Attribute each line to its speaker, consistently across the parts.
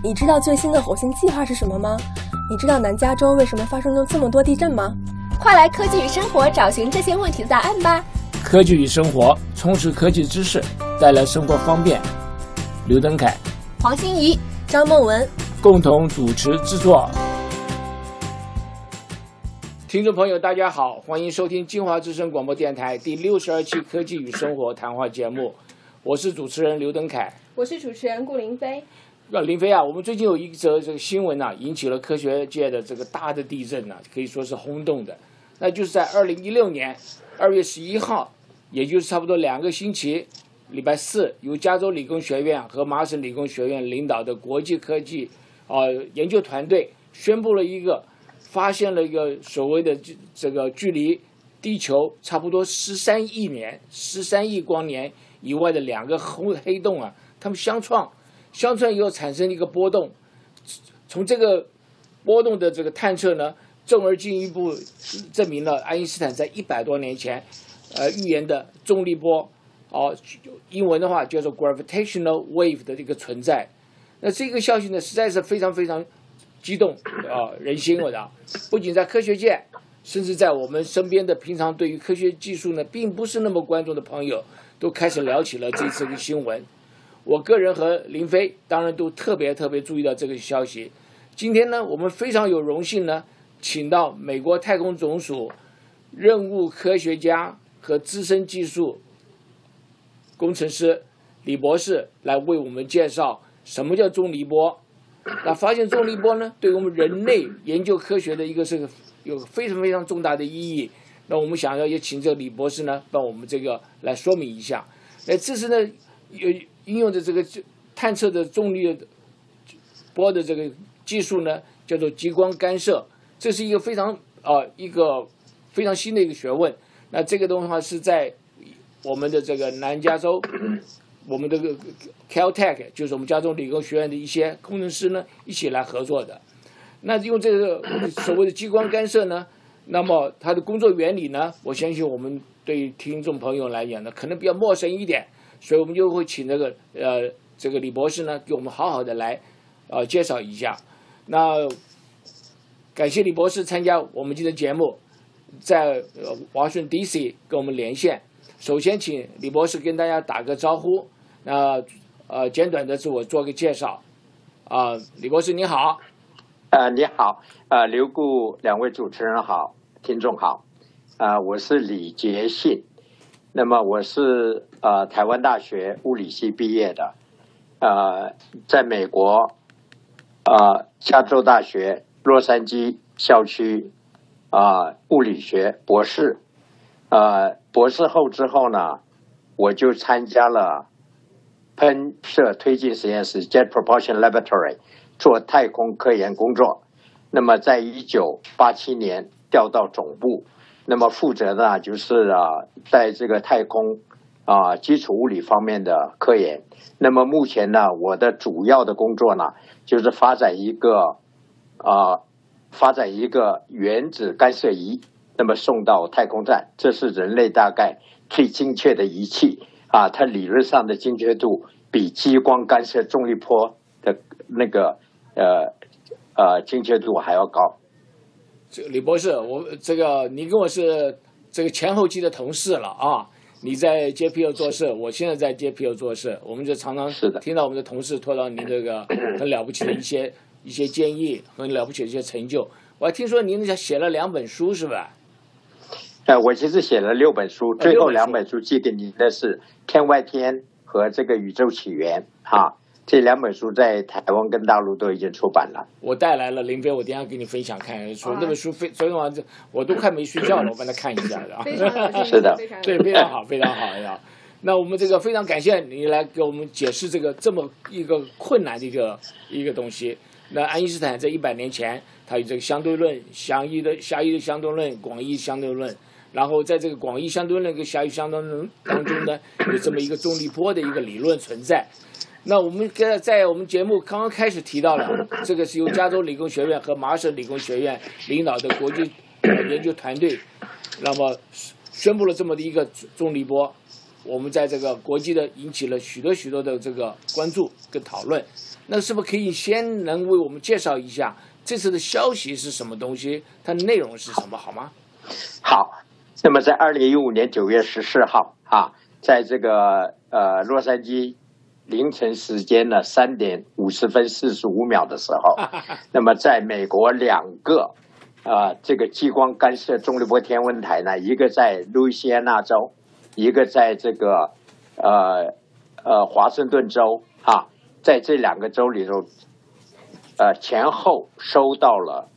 Speaker 1: 你知道最新的火星计划是什么吗？你知道南加州为什么发生了这么多地震吗？
Speaker 2: 快来科技与生活找寻这些问题的答案吧！
Speaker 3: 科技与生活，充实科技知识，带来生活方便。刘登凯、
Speaker 2: 黄欣怡、
Speaker 1: 张梦文
Speaker 3: 共同主持制作。听众朋友，大家好，欢迎收听金华之声广播电台第六十二期科技与生活谈话节目，我是主持人刘登凯，
Speaker 1: 我是主持人顾林飞。
Speaker 3: 那林飞啊，我们最近有一则这个新闻呐，引起了科学界的这个大的地震呐，可以说是轰动的。那就是在二零一六年二月十一号，也就是差不多两个星期，礼拜四，由加州理工学院和麻省理工学院领导的国际科技啊研究团队宣布了一个。发现了一个所谓的这这个距离地球差不多十三亿年、十三亿光年以外的两个红黑洞啊，它们相撞，相撞以后产生一个波动。从这个波动的这个探测呢，进而进一步证明了爱因斯坦在一百多年前呃预言的重力波，哦，英文的话叫做 gravitational wave 的这个存在。那这个消息呢，实在是非常非常。激动啊，人心我的，不仅在科学界，甚至在我们身边的平常对于科学技术呢，并不是那么关注的朋友，都开始聊起了这次的新闻。我个人和林飞当然都特别特别注意到这个消息。今天呢，我们非常有荣幸呢，请到美国太空总署任务科学家和资深技术工程师李博士来为我们介绍什么叫重力波。那发现重力波呢，对我们人类研究科学的一个是有非常非常重大的意义。那我们想要也请这个李博士呢，帮我们这个来说明一下。哎，这是呢有应用的这个探测的重力波的这个技术呢，叫做激光干涉。这是一个非常啊一个非常新的一个学问。那这个东西话是在我们的这个南加州。我们这个 Caltech 就是我们加州理工学院的一些工程师呢，一起来合作的。那用这个所谓的激光干涉呢，那么它的工作原理呢，我相信我们对听众朋友来讲呢，可能比较陌生一点，所以我们就会请这个呃这个李博士呢，给我们好好的来呃介绍一下。那感谢李博士参加我们今天节目，在呃华盛顿 DC 跟我们连线。首先，请李博士跟大家打个招呼。那呃，简短的自我做个介绍，啊，李博士你好，
Speaker 4: 呃，你好，呃，刘顾两位主持人好，听众好，啊，我是李杰信，那么我是呃台湾大学物理系毕业的，呃，在美国，呃，加州大学洛杉矶校区啊物理学博士，呃，博士后之后呢，我就参加了。喷射推进实验室 （Jet Propulsion Laboratory） 做太空科研工作。那么，在一九八七年调到总部，那么负责的就是啊，在这个太空啊基础物理方面的科研。那么目前呢，我的主要的工作呢，就是发展一个啊，发展一个原子干涉仪，那么送到太空站。这是人类大概最精确的仪器。啊，它理论上的精确度比激光干涉重力波的那个呃呃精确度还要高。
Speaker 3: 这李博士，我这个你跟我是这个前后期的同事了啊！你在 JPL 做事，我现在在 JPL 做事，我们就常常
Speaker 4: 是的
Speaker 3: 听到我们的同事托到您这个很了不起的一些 一些建议，很了不起的一些成就。我还听说您写了两本书，是吧？
Speaker 4: 呃，我其实写了六本书，最后两本书寄给你的是《天外天》和这个《宇宙起源》哈，这两本书在台湾跟大陆都已经出版了。
Speaker 3: 我带来了林飞，我等下给你分享看书，那本书非昨天晚上我都快没睡觉了，我帮他看一下
Speaker 1: 的啊。
Speaker 4: 是的，
Speaker 3: 对，非常好，非常好呀。那我们这个非常感谢你来给我们解释这个这么一个困难的一个一个东西。那爱因斯坦在一百年前，他有这个相对论、狭义的狭义的相对论、广义相对论。然后在这个广义相对论跟狭义相对论当中呢，有这么一个重力波的一个理论存在。那我们在在我们节目刚刚开始提到了，这个是由加州理工学院和麻省理工学院领导的国际研究团队，那么宣布了这么的一个重力波。我们在这个国际的引起了许多许多的这个关注跟讨论。那是不是可以先能为我们介绍一下这次的消息是什么东西？它的内容是什么，好吗？
Speaker 4: 好，那么在二零一五年九月十四号啊，在这个呃洛杉矶凌晨时间呢三点五十分四十五秒的时候，那么在美国两个啊这个激光干涉重力波天文台呢，一个在路易斯安那州，一个在这个呃呃华盛顿州啊，在这两个州里头，呃前后收到了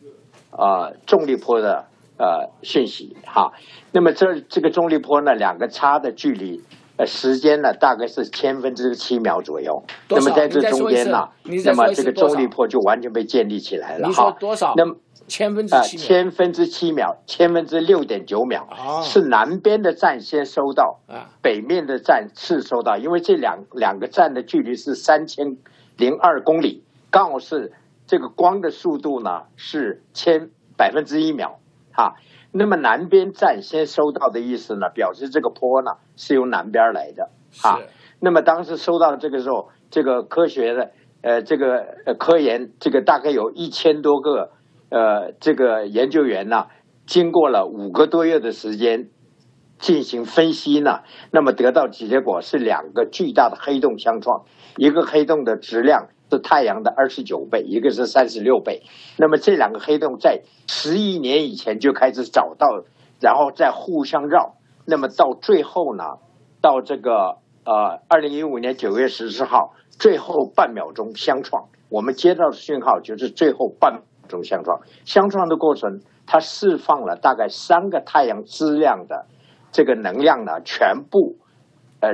Speaker 4: 呃重力波的。呃，讯息哈，那么这这个重力波呢，两个差的距离，呃，时间呢大概是千分之七秒左右。那么在这中间呢，那么这个重力波就完全被建立起来了。
Speaker 3: 你说多少？
Speaker 4: 那么
Speaker 3: 千分之七
Speaker 4: 秒？千分之七秒，千分之六点九秒。是南边的站先收到，北面的站次收到，因为这两两个站的距离是三千零二公里，刚好是这个光的速度呢是千百分之一秒。哈，那么南边站先收到的意思呢，表示这个坡呢是由南边来的。啊，那么当时收到这个时候，这个科学的呃这个呃科研这个大概有一千多个呃这个研究员呢，经过了五个多月的时间进行分析呢，那么得到结果是两个巨大的黑洞相撞，一个黑洞的质量。是太阳的二十九倍，一个是三十六倍。那么这两个黑洞在十亿年以前就开始找到，然后再互相绕。那么到最后呢，到这个呃二零一五年九月十四号，最后半秒钟相撞。我们接到的讯号就是最后半秒钟相撞。相撞的过程，它释放了大概三个太阳质量的这个能量呢，全部呃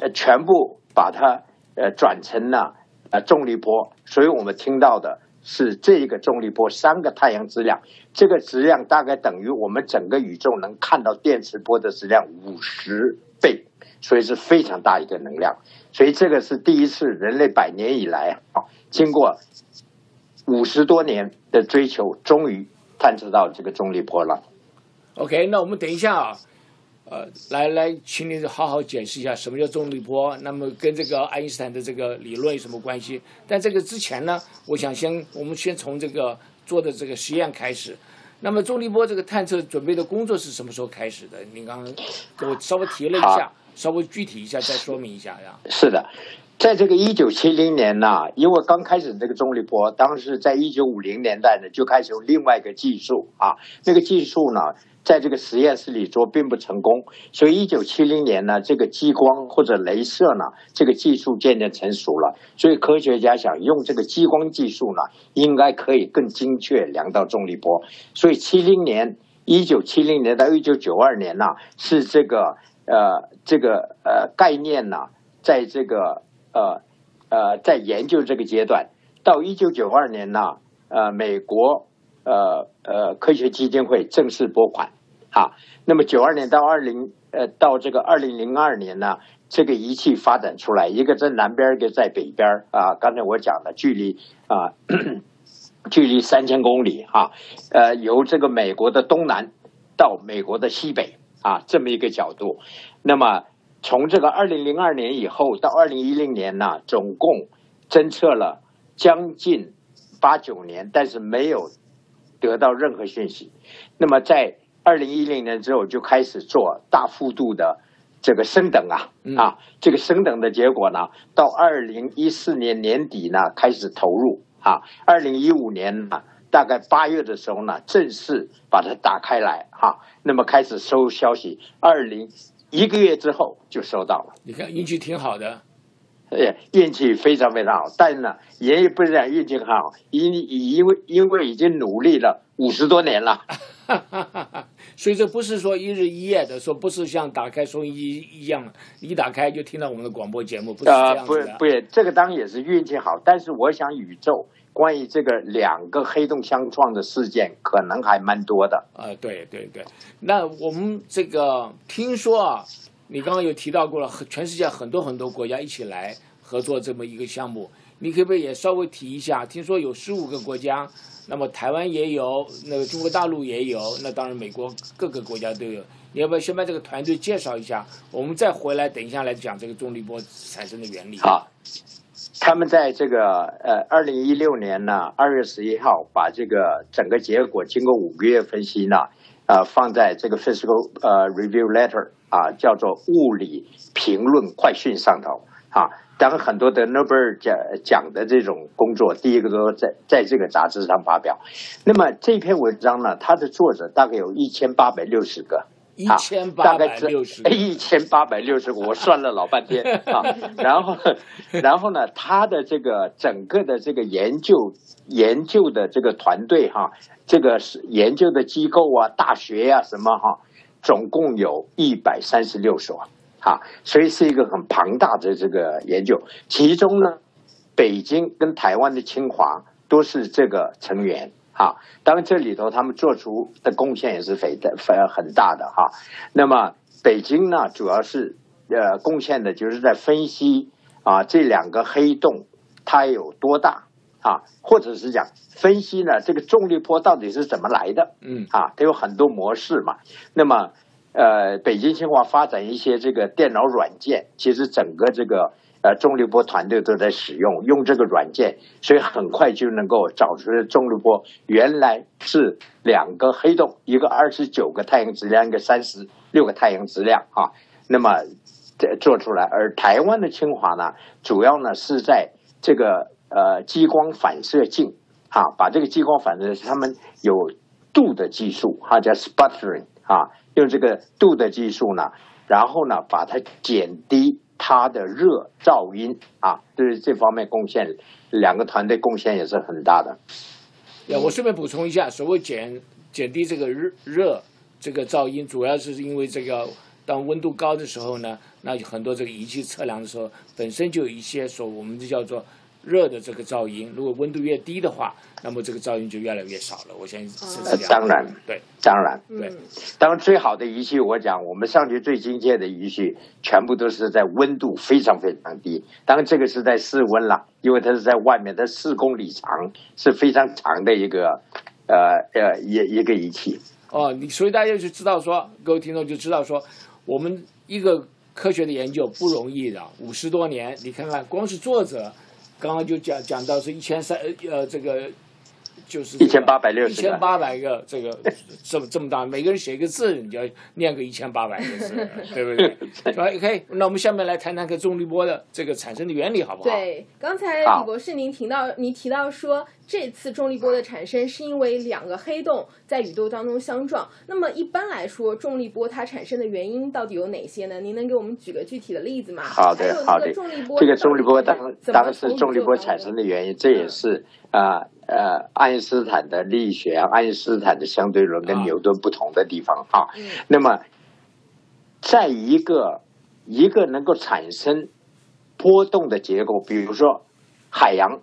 Speaker 4: 呃全部把它呃转成了。啊，重力波，所以我们听到的是这一个重力波三个太阳质量，这个质量大概等于我们整个宇宙能看到电磁波的质量五十倍，所以是非常大一个能量。所以这个是第一次人类百年以来啊，经过五十多年的追求，终于探测到这个重力波了。
Speaker 3: OK，那我们等一下啊。呃，来来，请你好好解释一下什么叫重力波，那么跟这个爱因斯坦的这个理论有什么关系？但这个之前呢，我想先我们先从这个做的这个实验开始。那么重力波这个探测准备的工作是什么时候开始的？您刚刚给我稍微提了一下，稍微具体一下再说明一下呀。
Speaker 4: 是的，在这个一九七零年呢，因为刚开始这个重力波，当时在一九五零年代呢就开始用另外一个技术啊，那个技术呢。在这个实验室里做并不成功，所以一九七零年呢，这个激光或者镭射呢，这个技术渐渐成熟了。所以科学家想用这个激光技术呢，应该可以更精确量到重力波。所以七零年，一九七零年到一九九二年呢，是这个呃这个呃概念呢，在这个呃呃在研究这个阶段。到一九九二年呢，呃美国。呃呃，科学基金会正式拨款，啊，那么九二年到二零呃到这个二零零二年呢，这个仪器发展出来，一个在南边，一个在北边啊。刚才我讲的距离啊，距离三千公里哈，呃，由这个美国的东南到美国的西北啊，这么一个角度。那么从这个二零零二年以后到二零一零年呢，总共侦测了将近八九年，但是没有。得到任何讯息，那么在二零一零年之后就开始做大幅度的这个升等啊啊，这个升等的结果呢，到二零一四年年底呢开始投入啊，二零一五年呢大概八月的时候呢正式把它打开来哈，那么开始收消息，二零一个月之后就收到了，
Speaker 3: 你看运气挺好的。
Speaker 4: 哎，运气非常非常好，但是呢，也不是讲运气好，因因为因为已经努力了五十多年了，
Speaker 3: 所以这不是说一日一夜的，说不是像打开收音机一样，一打开就听到我们的广播节目，不是这样
Speaker 4: 子的。不不，这个当然也是运气好，但是我想宇宙关于这个两个黑洞相撞的事件，可能还蛮多的。
Speaker 3: 啊，对对对，那我们这个听说啊。你刚刚有提到过了，全世界很多很多国家一起来合作这么一个项目，你可不可以也稍微提一下？听说有十五个国家，那么台湾也有，那个中国大陆也有，那当然美国各个国家都有，你要不要先把这个团队介绍一下？我们再回来，等一下来讲这个重力波产生的原理。
Speaker 4: 好，他们在这个呃二零一六年呢二月十一号把这个整个结果经过五个月分析呢，呃放在这个 Physical 呃 Review Letter 啊，叫做物理评论快讯上头啊。当很多的诺贝尔奖奖的这种工作，第一个都在在这个杂志上发表。那么这篇文章呢，它的作者大概有一千八百六十个。
Speaker 3: 一千八百六十，
Speaker 4: 一千八百六十，我算了老半天 啊。然后，然后呢，他的这个整个的这个研究研究的这个团队哈，这个是研究的机构啊，大学呀什么哈，总共有一百三十六所哈，所以是一个很庞大的这个研究。其中呢，北京跟台湾的清华都是这个成员。啊，当然这里头他们做出的贡献也是非的非很大的哈。那么北京呢，主要是呃贡献的就是在分析啊这两个黑洞它有多大啊，或者是讲分析呢这个重力波到底是怎么来的，
Speaker 3: 嗯
Speaker 4: 啊，它有很多模式嘛。那么呃，北京清华发展一些这个电脑软件，其实整个这个。呃，重力波团队都在使用用这个软件，所以很快就能够找出重力波原来是两个黑洞，一个二十九个太阳质量，一个三十六个太阳质量啊。那么做出来，而台湾的清华呢，主要呢是在这个呃激光反射镜啊，把这个激光反射他们有度的技术哈，叫 sputtering 啊，用这个度的技术呢，然后呢把它减低。它的热噪音啊，对于这方面贡献，两个团队贡献也是很大的。
Speaker 3: 呀，我顺便补充一下，所谓减减低这个热热这个噪音，主要是因为这个当温度高的时候呢，那很多这个仪器测量的时候，本身就有一些说我们就叫做。热的这个噪音，如果温度越低的话，那么这个噪音就越来越少了。我相信是这样。
Speaker 4: 当然，
Speaker 3: 对，
Speaker 4: 当然，
Speaker 3: 对。
Speaker 4: 当然，最好的仪器，我讲，我们上去最精确的仪器，全部都是在温度非常非常低。当然，这个是在室温了，因为它是在外面，它四公里长，是非常长的一个呃呃一一个仪器。
Speaker 3: 哦，你所以大家就知道说，各位听众就知道说，我们一个科学的研究不容易的，五十多年，你看看，光是作者。刚刚就讲讲到是一千三呃这个就是
Speaker 4: 一千八百六十
Speaker 3: 一千八百个这个 这么这么大，每个人写一个字，你就要念个一千八百个字，对不对？OK，那我们下面来谈谈个重力波的这个产生的原理，好不好？
Speaker 1: 对，刚才李博士您提到您提到说。这次重力波的产生是因为两个黑洞在宇宙当中相撞。那么一般来说，重力波它产生的原因到底有哪些呢？您能给我们举个具体的例子吗？
Speaker 4: 好的，好的。这个重力波当当然是重力波产生的原因，这也是啊呃爱因斯坦的力学啊，爱因斯坦的相对论跟牛顿不同的地方啊。那么，在一个一个能够产生波动的结构，比如说海洋。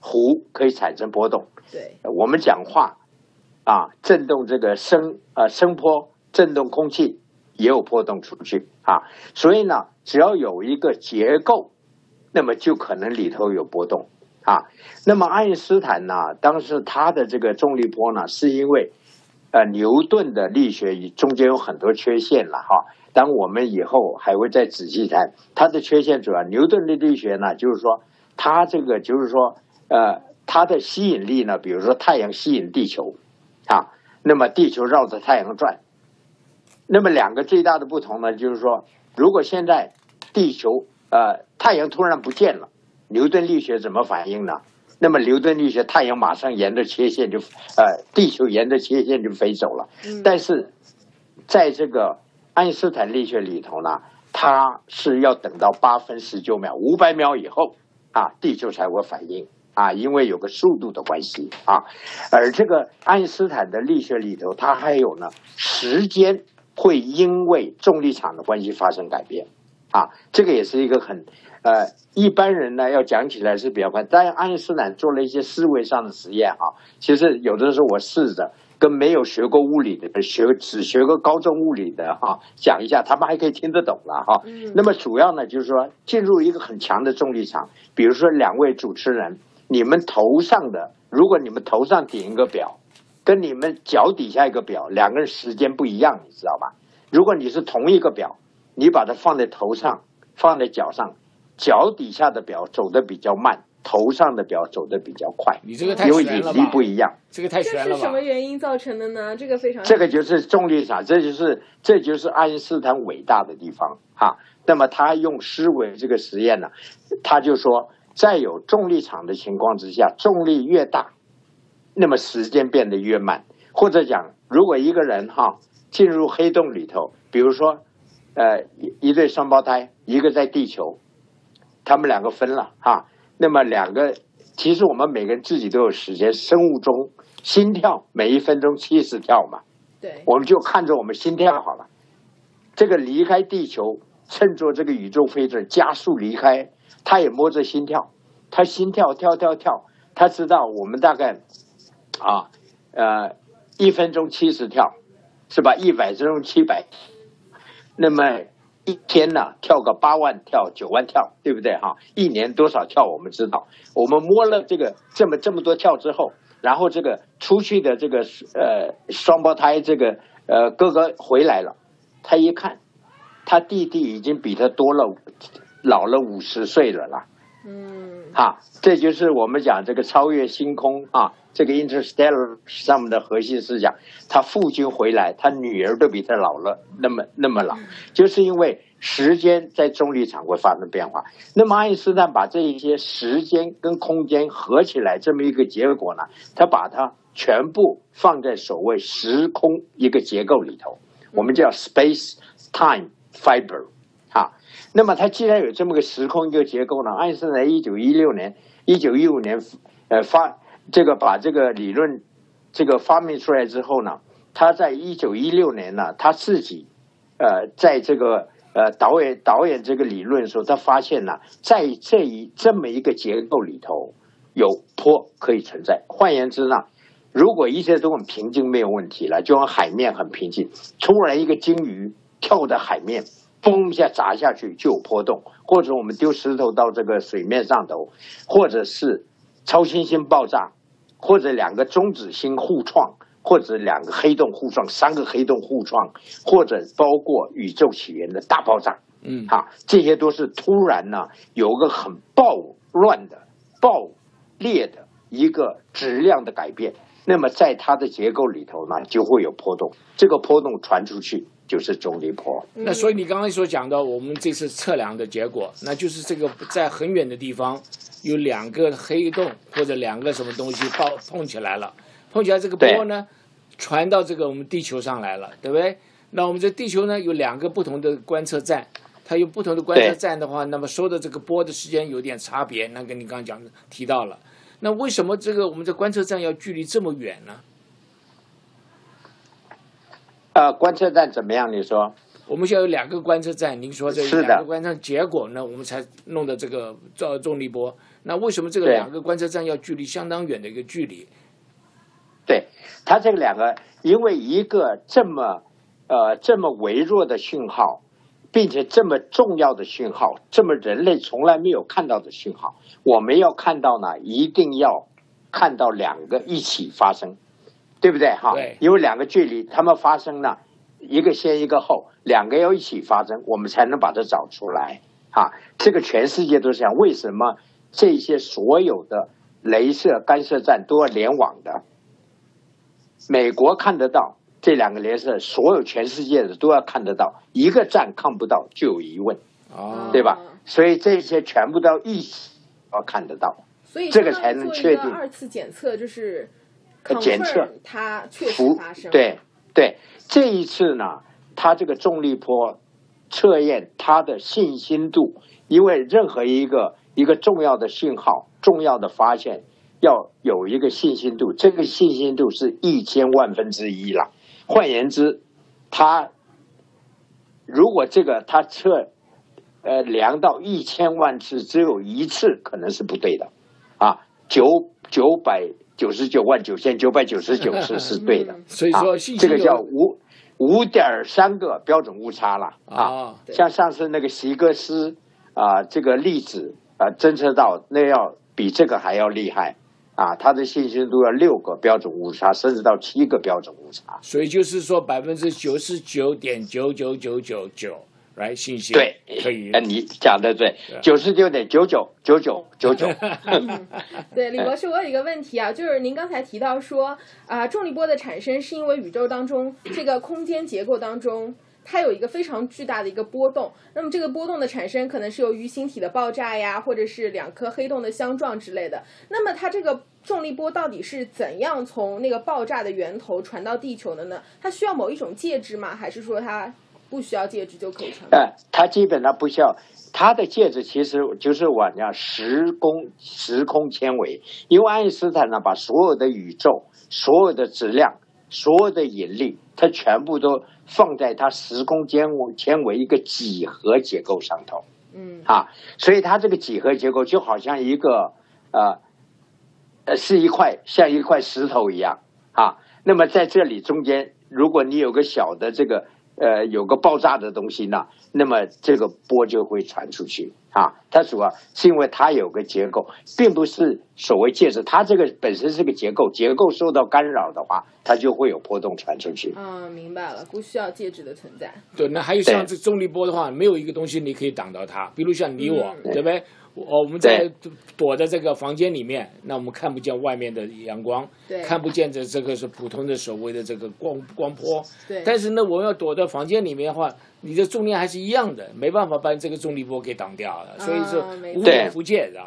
Speaker 4: 湖可以产生波动，
Speaker 1: 对，
Speaker 4: 我们讲话啊，震动这个声呃声波，震动空气也有波动出去啊，所以呢，只要有一个结构，那么就可能里头有波动啊。那么爱因斯坦呢，当时他的这个重力波呢，是因为呃牛顿的力学中间有很多缺陷了哈。当我们以后还会再仔细谈它的缺陷，主要牛顿的力学呢，就是说它这个就是说。呃，它的吸引力呢？比如说太阳吸引地球，啊，那么地球绕着太阳转。那么两个最大的不同呢，就是说，如果现在地球呃太阳突然不见了，牛顿力学怎么反应呢？那么牛顿力学，太阳马上沿着切线就呃，地球沿着切线就飞走了。但是在这个爱因斯坦力学里头呢，它是要等到八分十九秒，五百秒以后啊，地球才会反应。啊，因为有个速度的关系啊，而这个爱因斯坦的力学里头，它还有呢，时间会因为重力场的关系发生改变啊，这个也是一个很呃，一般人呢要讲起来是比较快，但爱因斯坦做了一些思维上的实验哈，其实有的时候我试着跟没有学过物理的学只学过高中物理的哈讲一下，他们还可以听得懂了哈。那么主要呢就是说进入一个很强的重力场，比如说两位主持人。你们头上的，如果你们头上顶一个表，跟你们脚底下一个表，两个人时间不一样，你知道吧？如果你是同一个表，你把它放在头上，放在脚上，脚底下的表走的比较慢，头上的表走的比较快，
Speaker 3: 你这个太
Speaker 4: 因为引力？不一样。
Speaker 3: 这个太
Speaker 1: 这
Speaker 3: 悬了吧
Speaker 1: 是什么？原因造成的呢？这个非常
Speaker 4: 这个就是重力场，这就是这就是爱因斯坦伟大的地方哈。那么他用思维这个实验呢，他就说，在有重力场的情况之下，重力越大，那么时间变得越慢。或者讲，如果一个人哈进入黑洞里头，比如说，呃，一一对双胞胎，一个在地球，他们两个分了哈，那么两个其实我们每个人自己都有时间，生物钟心跳每一分钟七十跳嘛。
Speaker 1: 对
Speaker 4: 我们就看着我们心跳好了。这个离开地球，乘坐这个宇宙飞船加速离开，他也摸着心跳，他心跳跳跳跳，他知道我们大概啊呃一分钟七十跳，是吧？一百分钟七百，那么一天呢跳个八万跳九万跳，对不对哈？一年多少跳我们知道，我们摸了这个这么这么多跳之后，然后这个出去的这个呃双胞胎这个呃哥哥回来了，他一看，他弟弟已经比他多了老了五十岁了啦。
Speaker 1: 嗯
Speaker 4: 哈，这就是我们讲这个超越星空啊，这个 Interstellar 上面的核心思想。他父亲回来，他女儿都比他老了那么那么老，就是因为时间在重力场会发生变化。那么爱因斯坦把这一些时间跟空间合起来这么一个结果呢，他把它全部放在所谓时空一个结构里头，我们叫 space time fiber 啊。那么它既然有这么个时空一个结构呢，爱因斯坦一九一六年、一九一五年，呃发这个把这个理论这个发明出来之后呢，他在一九一六年呢，他自己呃在这个呃导演导演这个理论的时候，他发现呢，在这一这么一个结构里头有坡可以存在。换言之呢，如果一切都很平静没有问题了，就像海面很平静，突然一个鲸鱼跳到海面。嘣一下砸下去就有波动，或者我们丢石头到这个水面上头，或者是超新星爆炸，或者两个中子星互撞，或者两个黑洞互撞，三个黑洞互撞，或者包括宇宙起源的大爆炸，
Speaker 3: 嗯，
Speaker 4: 哈，这些都是突然呢有个很暴乱的、爆裂的一个质量的改变。那么在它的结构里头呢，就会有波动，这个波动传出去就是重力波。
Speaker 3: 那所以你刚才所讲到，我们这次测量的结果，那就是这个在很远的地方有两个黑洞或者两个什么东西爆碰起来了，碰起来这个波呢传到这个我们地球上来了，对不对？那我们这地球呢有两个不同的观测站，它有不同的观测站的话，那么收的这个波的时间有点差别，那跟你刚刚讲的提到了。那为什么这个我们的观测站要距离这么远呢？
Speaker 4: 呃，观测站怎么样？你说？
Speaker 3: 我们现在有两个观测站，您说这两个观测站结果呢，我们才弄的这个重重力波。那为什么这个两个观测站要距离相当远的一个距离？
Speaker 4: 对，它这个两个，因为一个这么呃这么微弱的信号，并且这么重要的信号，这么人类从来没有看到的信号，我们要看到呢，一定要看到两个一起发生，对不对？哈
Speaker 3: 对，
Speaker 4: 因为两个距离，他们发生了，一个先一个后，两个要一起发生，我们才能把它找出来。哈，这个全世界都是这样。为什么这些所有的镭射干涉站都要联网的？美国看得到这两个镭射，所有全世界的都要看得到，一个站看不到就有疑问，
Speaker 3: 哦，
Speaker 4: 对吧？所以这些全部都要一起要看得到。
Speaker 1: 所以
Speaker 4: 这个才能确定
Speaker 1: 个二次检测，就是
Speaker 4: 呃检测
Speaker 1: 它确实发生。
Speaker 4: 对对，这一次呢，它这个重力波测验它的信心度，因为任何一个一个重要的信号、重要的发现，要有一个信心度，这个信心度是一千万分之一了。换言之，它如果这个它测呃量到一千万次，只有一次可能是不对的，啊，九九百九十九万九千九百九十九次是 对的。
Speaker 3: 所以
Speaker 4: 啊
Speaker 3: 说信息
Speaker 4: 这个叫五五点三个标准误差了啊。像上次那个席格斯啊，这个粒子啊侦测到，那要比这个还要厉害啊，它的信息度要六个标准误差，甚至到七个标准误差。
Speaker 3: 所以就是说百分之九十九点九九九九九来信息
Speaker 4: 对，
Speaker 3: 可以
Speaker 4: 呃，你讲的对，九十九点九九九九九九。
Speaker 1: 对，李博士，我有一个问题啊，就是您刚才提到说啊、重力波的产生是因为宇宙当中这个空间结构当中。它有一个非常巨大的一个波动，那么这个波动的产生可能是由于星体的爆炸呀，或者是两颗黑洞的相撞之类的。那么它这个重力波到底是怎样从那个爆炸的源头传到地球的呢？它需要某一种介质吗？还是说它不需要戒指就可以传播？
Speaker 4: 呃，它基本上不需要，它的戒指其实就是我讲时空时空纤维，因为爱因斯坦呢把所有的宇宙、所有的质量、所有的引力，它全部都放在它时空纤维纤维一个几何结构上头。
Speaker 1: 嗯
Speaker 4: 啊，所以它这个几何结构就好像一个呃呃是一块像一块石头一样啊。那么在这里中间，如果你有个小的这个呃有个爆炸的东西呢，那么这个波就会传出去啊。它主要是因为它有个结构，并不是所谓介质，它这个本身是个结构，结构受到干扰的话，它就会有波动传出去。
Speaker 1: 嗯，明白了，不需要介质的存在。
Speaker 3: 对，那还有像这重力波的话，没有一个东西你可以挡到它，比如像你我，
Speaker 1: 嗯
Speaker 3: 对不对？我我们在躲在这个房间里面，那我们看不见外面的阳光，
Speaker 1: 对。
Speaker 3: 看不见的这个是普通的所谓的这个光光波。
Speaker 1: 对，
Speaker 3: 但是呢，我们要躲在房间里面的话，你的重量还是一样的，没办法把这个重力波给挡掉了，所以说无
Speaker 4: 错。
Speaker 3: 远弗届的。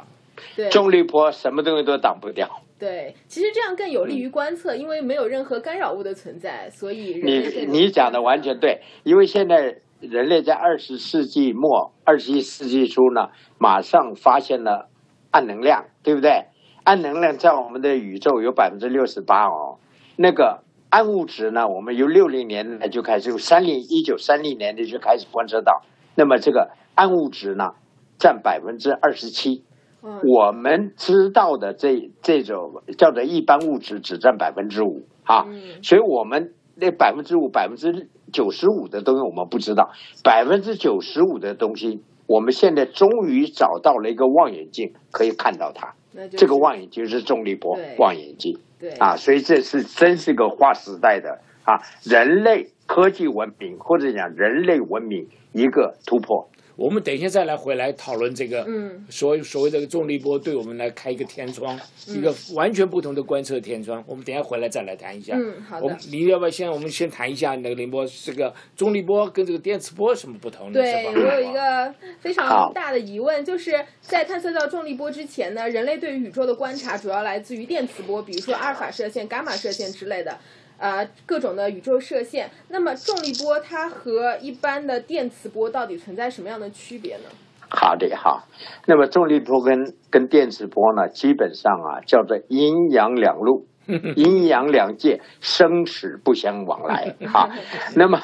Speaker 1: 对。
Speaker 4: 重力波什么东西都挡不掉。
Speaker 1: 对，其实这样更有利于观测，因为没有任何干扰物的存在，所以
Speaker 4: 你你讲的完全对，因为现在人类在二十世纪末、二十一世纪初呢，马上发现了暗能量，对不对？暗能量在我们的宇宙有百分之六十八哦。那个暗物质呢，我们由六零年代就开始，三零一九三零年代就开始观测到。那么这个暗物质呢，占百分之二十七。
Speaker 1: 嗯
Speaker 4: 我们知道的这这种叫做一般物质只占百分之五啊，
Speaker 1: 嗯
Speaker 4: 所以我们那百分之五、百分之九十五的东西我们不知道，百分之九十五的东西，我们现在终于找到了一个望远镜可以看到它。
Speaker 1: 就是
Speaker 4: 这个望远镜是重力波望远镜
Speaker 1: 对
Speaker 4: 啊，所以这是真是个划时代的啊，人类科技文明或者讲人类文明一个突破。
Speaker 3: 我们等一下再来回来讨论这个，
Speaker 1: 嗯，
Speaker 3: 所所谓的重力波对我们来开一个天窗，
Speaker 1: 嗯
Speaker 3: 一个完全不同的观测天窗。我们等一下回来再来谈一下。
Speaker 1: 嗯好的
Speaker 3: 我你要不要先我们先谈一下那个凌波这个重力波跟这个电磁波有什么不同呢？
Speaker 1: 对我有一个非常大的疑问，就是在探测到重力波之前呢，人类对于宇宙的观察主要来自于电磁波，比如说阿尔法射线、伽马射线之类的。呃，各种的宇宙射线，那么重力波它和一般的电磁波到底存在什么样的区别呢？
Speaker 4: 好的，好。那么重力波跟跟电磁波呢，基本上啊叫做阴阳两路，阴阳两界，生死不相往来 好。那么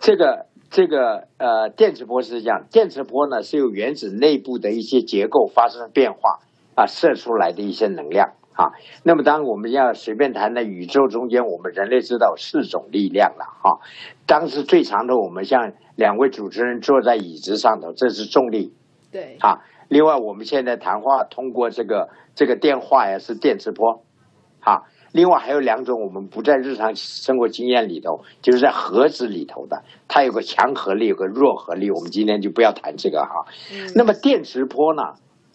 Speaker 4: 这个这个呃电磁波是这样，电磁波呢是由原子内部的一些结构发生变化啊射出来的一些能量。啊，那么当我们要随便谈的宇宙中间，我们人类知道四种力量了哈、当时最长的，我们像两位主持人坐在椅子上头，这是重力，
Speaker 1: 对，
Speaker 4: 啊，另外我们现在谈话通过这个这个电话呀是电磁波，啊，另外还有两种我们不在日常生活经验里头，就是在核子里头的，它有个强核力，有个弱核力，我们今天就不要谈这个哈。
Speaker 1: 嗯。
Speaker 4: 那么电磁波呢，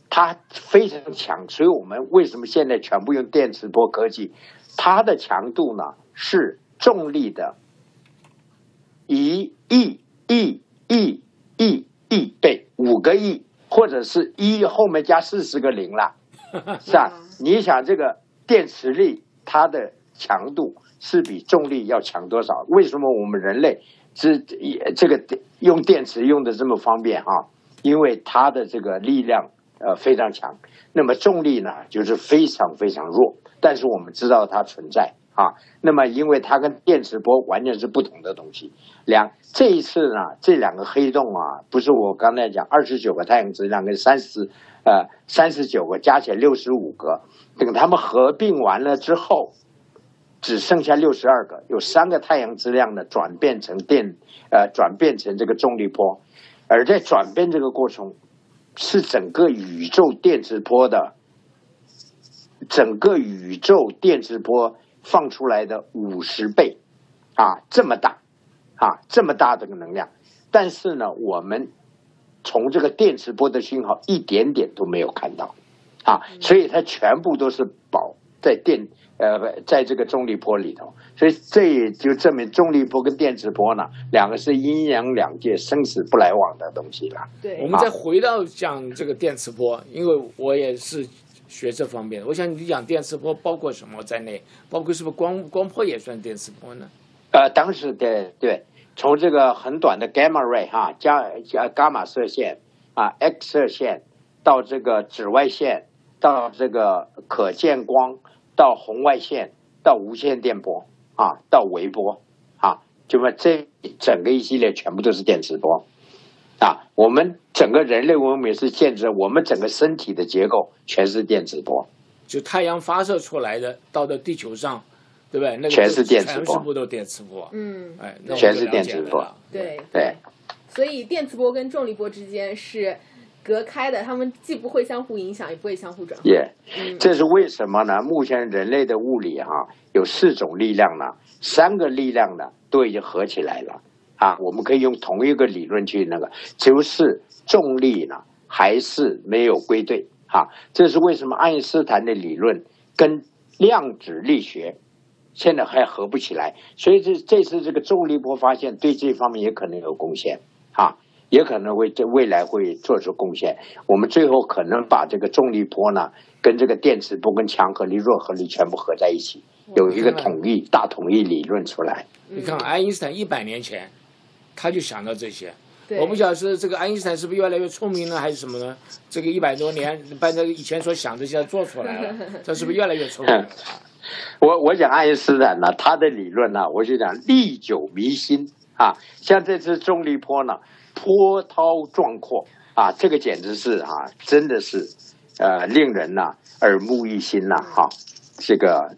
Speaker 4: 它非常强，所以我们为什么现在全部用电磁波科技？它的强度呢是重力的一亿亿亿亿亿倍，五个亿，或者是一后面加四十个零了，是吧？你想这个电磁力它的强度是比重力要强多少？为什么我们人类这这个用电池用的这么方便啊、因为它的这个力量呃非常强，那么重力呢就是非常非常弱，但是我们知道它存在啊。那么因为它跟电磁波完全是不同的东西，两这一次呢这两个黑洞啊，不是我刚才讲二十九个太阳质量跟三十呃三十九个加起来六十五个，等它们合并完了之后。只剩下六十二个，有三个太阳质量呢转变成电，呃，转变成这个重力波，而在转变这个过程，是整个宇宙电磁波的整个宇宙电磁波放出来的五十倍，啊，这么大，啊，这么大的个能量，但是呢，我们从这个电磁波的信号一点点都没有看到，啊，所以它全部都是保在电呃，在这个重力波里头，所以这也就证明重力波跟电磁波呢，两个是阴阳两界、生死不来往的东西了。
Speaker 1: 对，
Speaker 3: 我们再回到讲这个电磁波，因为我也是学这方面的。我想你讲电磁波包括什么在内？包括是不是光光波也算电磁波呢？
Speaker 4: 呃，当时对对，从这个很短的 gamma ray 哈，加加伽马射线啊，X 射线，到这个紫外线，到这个可见光，到红外线，到无线电波啊，到微波啊，就把这整个一系列全部都是电磁波啊。我们整个人类文明是建制我们整个身体的结构全是电磁波，
Speaker 3: 就太阳发射出来的到的地球上，对不对？那个
Speaker 4: 全是电磁波
Speaker 3: 全部都电磁波。
Speaker 1: 嗯，
Speaker 3: 哎，那
Speaker 4: 全
Speaker 3: 是
Speaker 4: 电磁波
Speaker 1: 对
Speaker 4: 对。
Speaker 1: 所以电磁波跟重力波之间是隔开的，他们既不会相互影响，也不会相互转化。
Speaker 4: 也、
Speaker 1: 嗯
Speaker 4: 这是为什么呢？目前人类的物理哈、有四种力量呢，三个力量呢都已经合起来了啊，我们可以用同一个理论去那个，就是重力呢还是没有归队啊，这是为什么爱因斯坦的理论跟量子力学现在还合不起来，所以这这次这个重力波发现对这方面也可能有贡献啊。也可能会在未来会做出贡献。我们最后可能把这个重力波呢，跟这个电磁波、跟强合力、弱合力全部合在一起，有一个统一大统一理论出来。
Speaker 3: 你看，爱因斯坦一百年前他就想到这些。我不晓得是这个爱因斯坦是不是越来越聪明了，还是什么呢？这个一百多年把这个以前所想的现在做出来了，他是不是越来越聪明了？
Speaker 4: 我我讲爱因斯坦呢，他的理论呢，我就讲历久弥新啊。像这次重力波呢，波涛壮阔啊，这个简直是啊，真的是呃，令人呐、耳目一新呐、哈、这个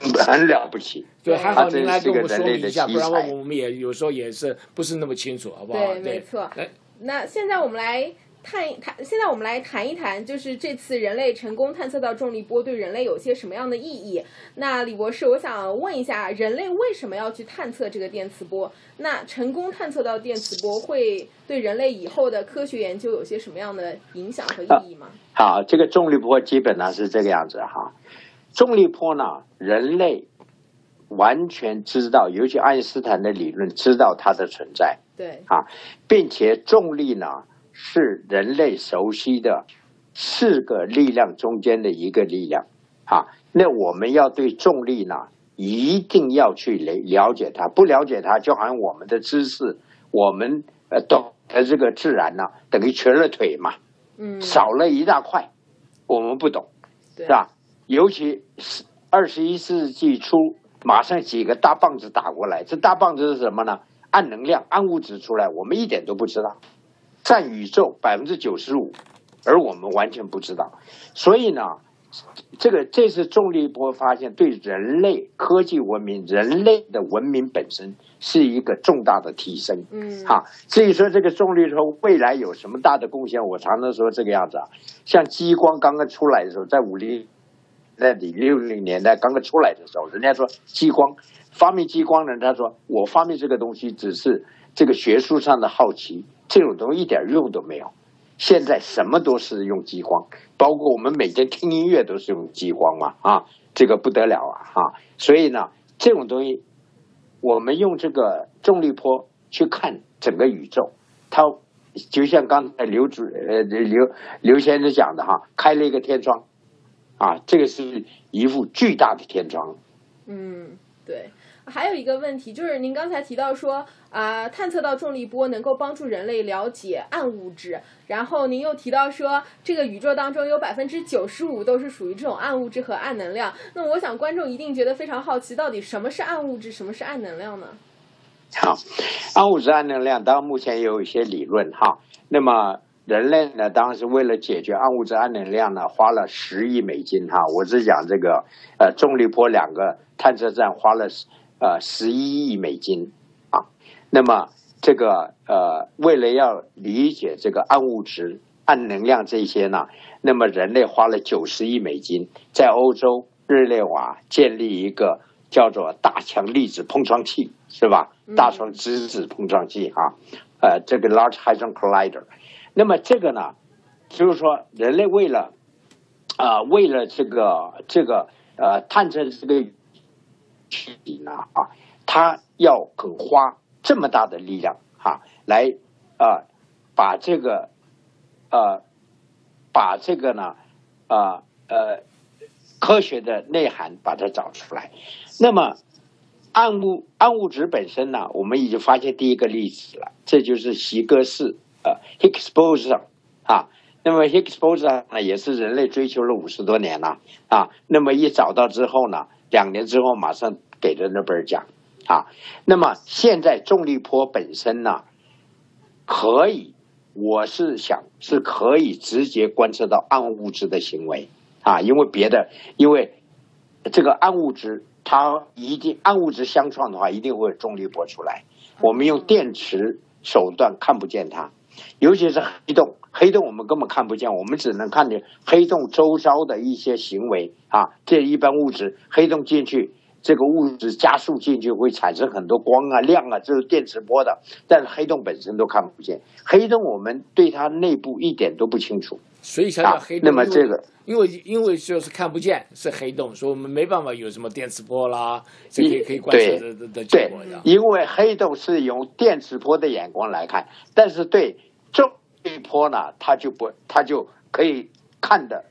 Speaker 4: 很 很了不起。
Speaker 3: 对，还好您来
Speaker 4: 它真是
Speaker 3: 跟我们说
Speaker 4: 个人类的
Speaker 3: 明一下，不然
Speaker 4: 才。
Speaker 3: 我们也有时候也是不是那么清楚，好不好？
Speaker 1: 对。没错。
Speaker 3: 哎。
Speaker 1: 那现在我们来探一谈，现在我们来谈一谈，就是这次人类成功探测到重力波对人类有些什么样的意义？那李博士，我想问一下，人类为什么要去探测这个电磁波？那成功探测到电磁波会对人类以后的科学研究有些什么样的影响和意义吗？
Speaker 4: 好，这个重力波基本上是这个样子哈。重力波呢，人类完全知道，尤其爱因斯坦的理论知道它的存在，
Speaker 1: 对啊，
Speaker 4: 并且重力呢是人类熟悉的四个力量中间的一个力量啊。那我们要对重力呢，一定要去了了解它，不了解它，就好像我们的知识，我们呃懂得这个自然呢，等于瘸了腿嘛。
Speaker 1: 嗯，
Speaker 4: 少了一大块，我们不懂，
Speaker 1: 对
Speaker 4: 是吧？尤其是二十一世纪初，马上几个大棒子打过来，这大棒子是什么呢？暗能量、暗物质出来，我们一点都不知道，占宇宙百分之九十五，而我们完全不知道。所以呢，这个这次重力波发现对人类科技文明、人类的文明本身是一个重大的提升。
Speaker 1: 嗯，
Speaker 4: 哈，至于说这个重力波未来有什么大的贡献，我常常说这个样子啊，像激光刚刚出来的时候，在五零那你六零年代刚刚出来的时候，人家说激光发明激光的人，他说我发明这个东西只是这个学术上的好奇，这种东西一点用都没有。现在什么都是用激光，包括我们每天听音乐都是用激光嘛啊，这个不得了啊哈、所以呢，这种东西我们用这个重力波去看整个宇宙，它就像刚才刘主呃刘刘先生讲的哈，开了一个天窗，啊，这个是一副巨大的天窗。
Speaker 1: 嗯，对。还有一个问题就是，您刚才提到说，啊、探测到重力波能够帮助人类了解暗物质，然后您又提到说，这个宇宙当中有百分之九十五都是属于这种暗物质和暗能量。那我想观众一定觉得非常好奇，到底什么是暗物质，什么是暗能量呢？
Speaker 4: 好，暗物质、暗能量，当然目前也有一些理论哈。那么人类呢，当然是为了解决暗物质、暗能量呢，花了十亿美金哈。我是讲这个呃重力波两个探测站花了呃十一亿美金啊。那么这个呃，为了要理解这个暗物质暗能量这些呢，那么人类花了九十亿美金，在欧洲日内瓦建立一个叫做大强粒子碰撞器，是吧？大强质子碰撞器啊，呃，这个 Large Hadron Collider。那么这个呢，就是说人类为了啊、为了这个这个呃探测这个距离呢啊，他要肯花这么大的力量哈、来呃把这个呃把这个呢呃呃科学的内涵把它找出来。那么暗物暗物质本身呢，我们已经发现第一个例子了，这就是席格氏呃 Higgs boson 啊。那么 Higgs boson 呢，也是人类追求了五十多年了啊。那么一找到之后呢，两年之后马上给了诺贝尔奖啊。那么现在重力波本身呢，可以，我是想是可以直接观测到暗物质的行为啊，因为别的，因为这个暗物质它一定暗物质相撞的话，一定会有重力波出来。我们用电池手段看不见它，尤其是黑洞，黑洞我们根本看不见，我们只能看见黑洞周遭的一些行为啊。这一般物质，黑洞进去，这个物质加速进去会产生很多光啊、亮啊，这是电磁波的。但是黑洞本身都看不见，黑洞我们对它内部一点都不清楚。
Speaker 3: 所以想想
Speaker 4: 啊
Speaker 3: 黑洞，
Speaker 4: 那么这个
Speaker 3: 因为因为就是看不见是黑洞，所以我们没办法有什么电磁波啦，这可以可以观测的的的结
Speaker 4: 对因为黑洞是用电磁波的眼光来看，但是对重力波呢，它就不，它就可以看的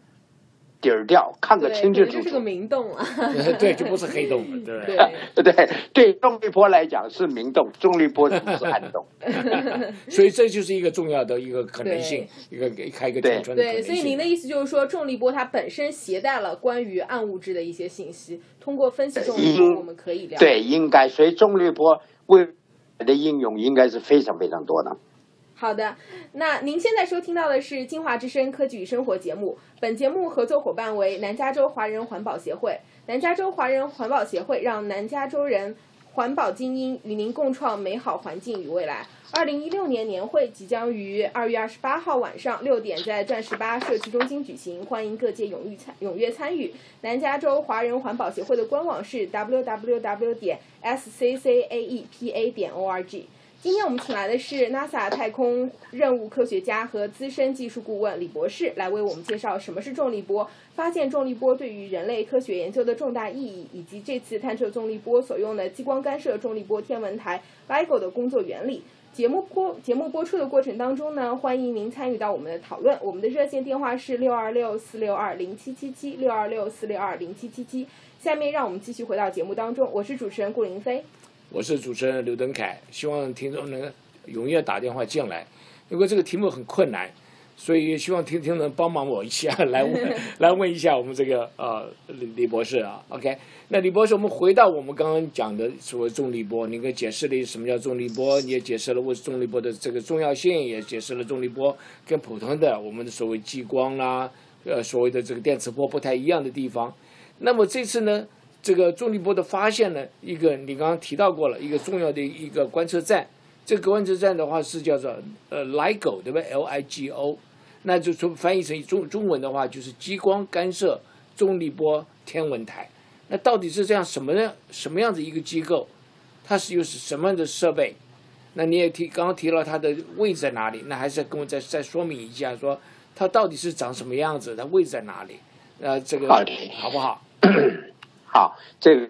Speaker 4: 底儿掉，看个，清清楚
Speaker 1: 可能就是个。明洞啊。
Speaker 3: 对，就不是黑洞，对不 对？
Speaker 1: 对，
Speaker 4: 对对，重力波来讲是明洞，重力波不是暗洞。
Speaker 3: 所以这就是一个重要的一个可能性，一个给开一个
Speaker 4: 对
Speaker 3: 天窗的可
Speaker 1: 对，
Speaker 3: 能性。
Speaker 1: 所以您的意思就是说，重力波它本身携带了关于暗物质的一些信息，通过分析重力波，
Speaker 4: 嗯
Speaker 1: 我们可以了解。
Speaker 4: 对，应该，所以重力波未来的应用应该是非常非常多的。
Speaker 1: 好的，那您现在收听到的是《金华之声科技与生活》节目，本节目合作伙伴为南加州华人环保协会。南加州华人环保协会让南加州人环保精英与您共创美好环境与未来。二零一六年年会即将于二月二十八号晚上六点在钻石八社区中心举行，欢迎各界踊跃参踊跃参与。南加州华人环保协会的官网是 www 点 sccaepa 点 org。今天我们请来的是 NASA 太空任务科学家和资深技术顾问李博士，来为我们介绍什么是重力波，发现重力波对于人类科学研究的重大意义，以及这次探测重力波所用的激光干涉重力波天文台 LIGO 的工作原理。节目播节目播出的过程当中呢，欢迎您参与到我们的讨论。我们的热线电话是六二六四六二零七七七六二六四六二零七七七。下面让我们继续回到节目当中，我是主持人顾林飞。
Speaker 3: 我是主持人刘登凯，希望听众能踊跃打电话进来，因为这个题目很困难，所以希望听听能帮忙我一下，来问 来问一下我们这个呃李李博士啊，OK？那李博士，我们回到我们刚刚讲的所谓重力波，你给解释了什么叫重力波，你也解释了为重力波的这个重要性，也解释了重力波跟普通的我们的所谓激光啦，呃所谓的这个电磁波不太一样的地方。那么这次呢？这个重力波的发现呢，一个你刚刚提到过了，一个重要的一个观测站。这个观测站的话是叫做呃 LIGO 对不对？L I G O，那就从翻译成中中文的话就是激光干涉重力波天文台。那到底是这样什么样什么样的一个机构？它是又是什么样的设备？那你也提刚刚提了它的位置在哪里？那还是跟我再再说明一下，说它到底是长什么样子？它位置在哪里？呃，这个
Speaker 4: 好
Speaker 3: 不好？
Speaker 4: 好，这个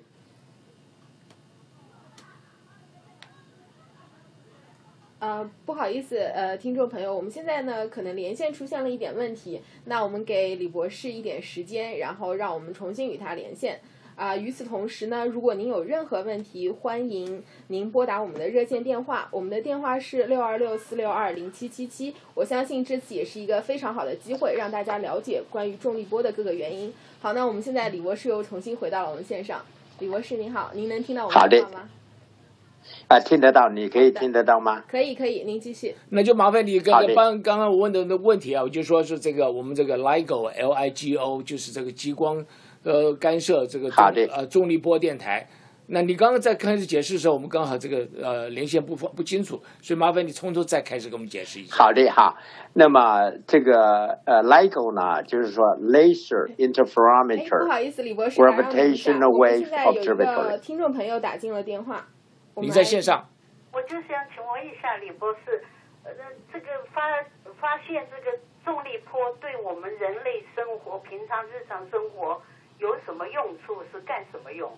Speaker 1: 呃，不好意思，呃，听众朋友，我们现在呢可能连线出现了一点问题，那我们给李博士一点时间，然后让我们重新与他连线。啊、与此同时呢，如果您有任何问题，欢迎您拨打我们的热线电话，我们的电话是六二六四六二零七七七。我相信这次也是一个非常好的机会，让大家了解关于重力波的各个原因。好，那我们现在李博士又重新回到了我们线上。李博士您好，您能听到我
Speaker 4: 好的
Speaker 1: 们的话吗？
Speaker 4: 啊，听得到，你可以听得到吗？
Speaker 1: 可以，可以，您继续。
Speaker 3: 那就麻烦你刚
Speaker 4: 刚帮
Speaker 3: 刚刚刚我问的那问题啊，我就说是这个我们这个 LIGO L I G O 就是这个激光呃干涉这个重呃重力波电台，那你刚刚在开始解释的时候，我们刚好这个呃连线不不清楚，所以麻烦你从头再开始给我们解释一下。
Speaker 4: 好的哈，那么这个呃 LIGO 呢，就是说 laser
Speaker 1: 哎，不
Speaker 4: interferometer，不
Speaker 1: 好意思，李博士，打扰一下
Speaker 4: Gravitational
Speaker 1: 我们
Speaker 4: wave
Speaker 1: 现在有一
Speaker 4: observatory
Speaker 1: 个听众朋友打进了电话，
Speaker 3: 你在线。上，
Speaker 5: 我就想请问一下李博士，呃，这个发发现这个重力波对我们人类生活、平常日常生活有什么用处？是干什么用？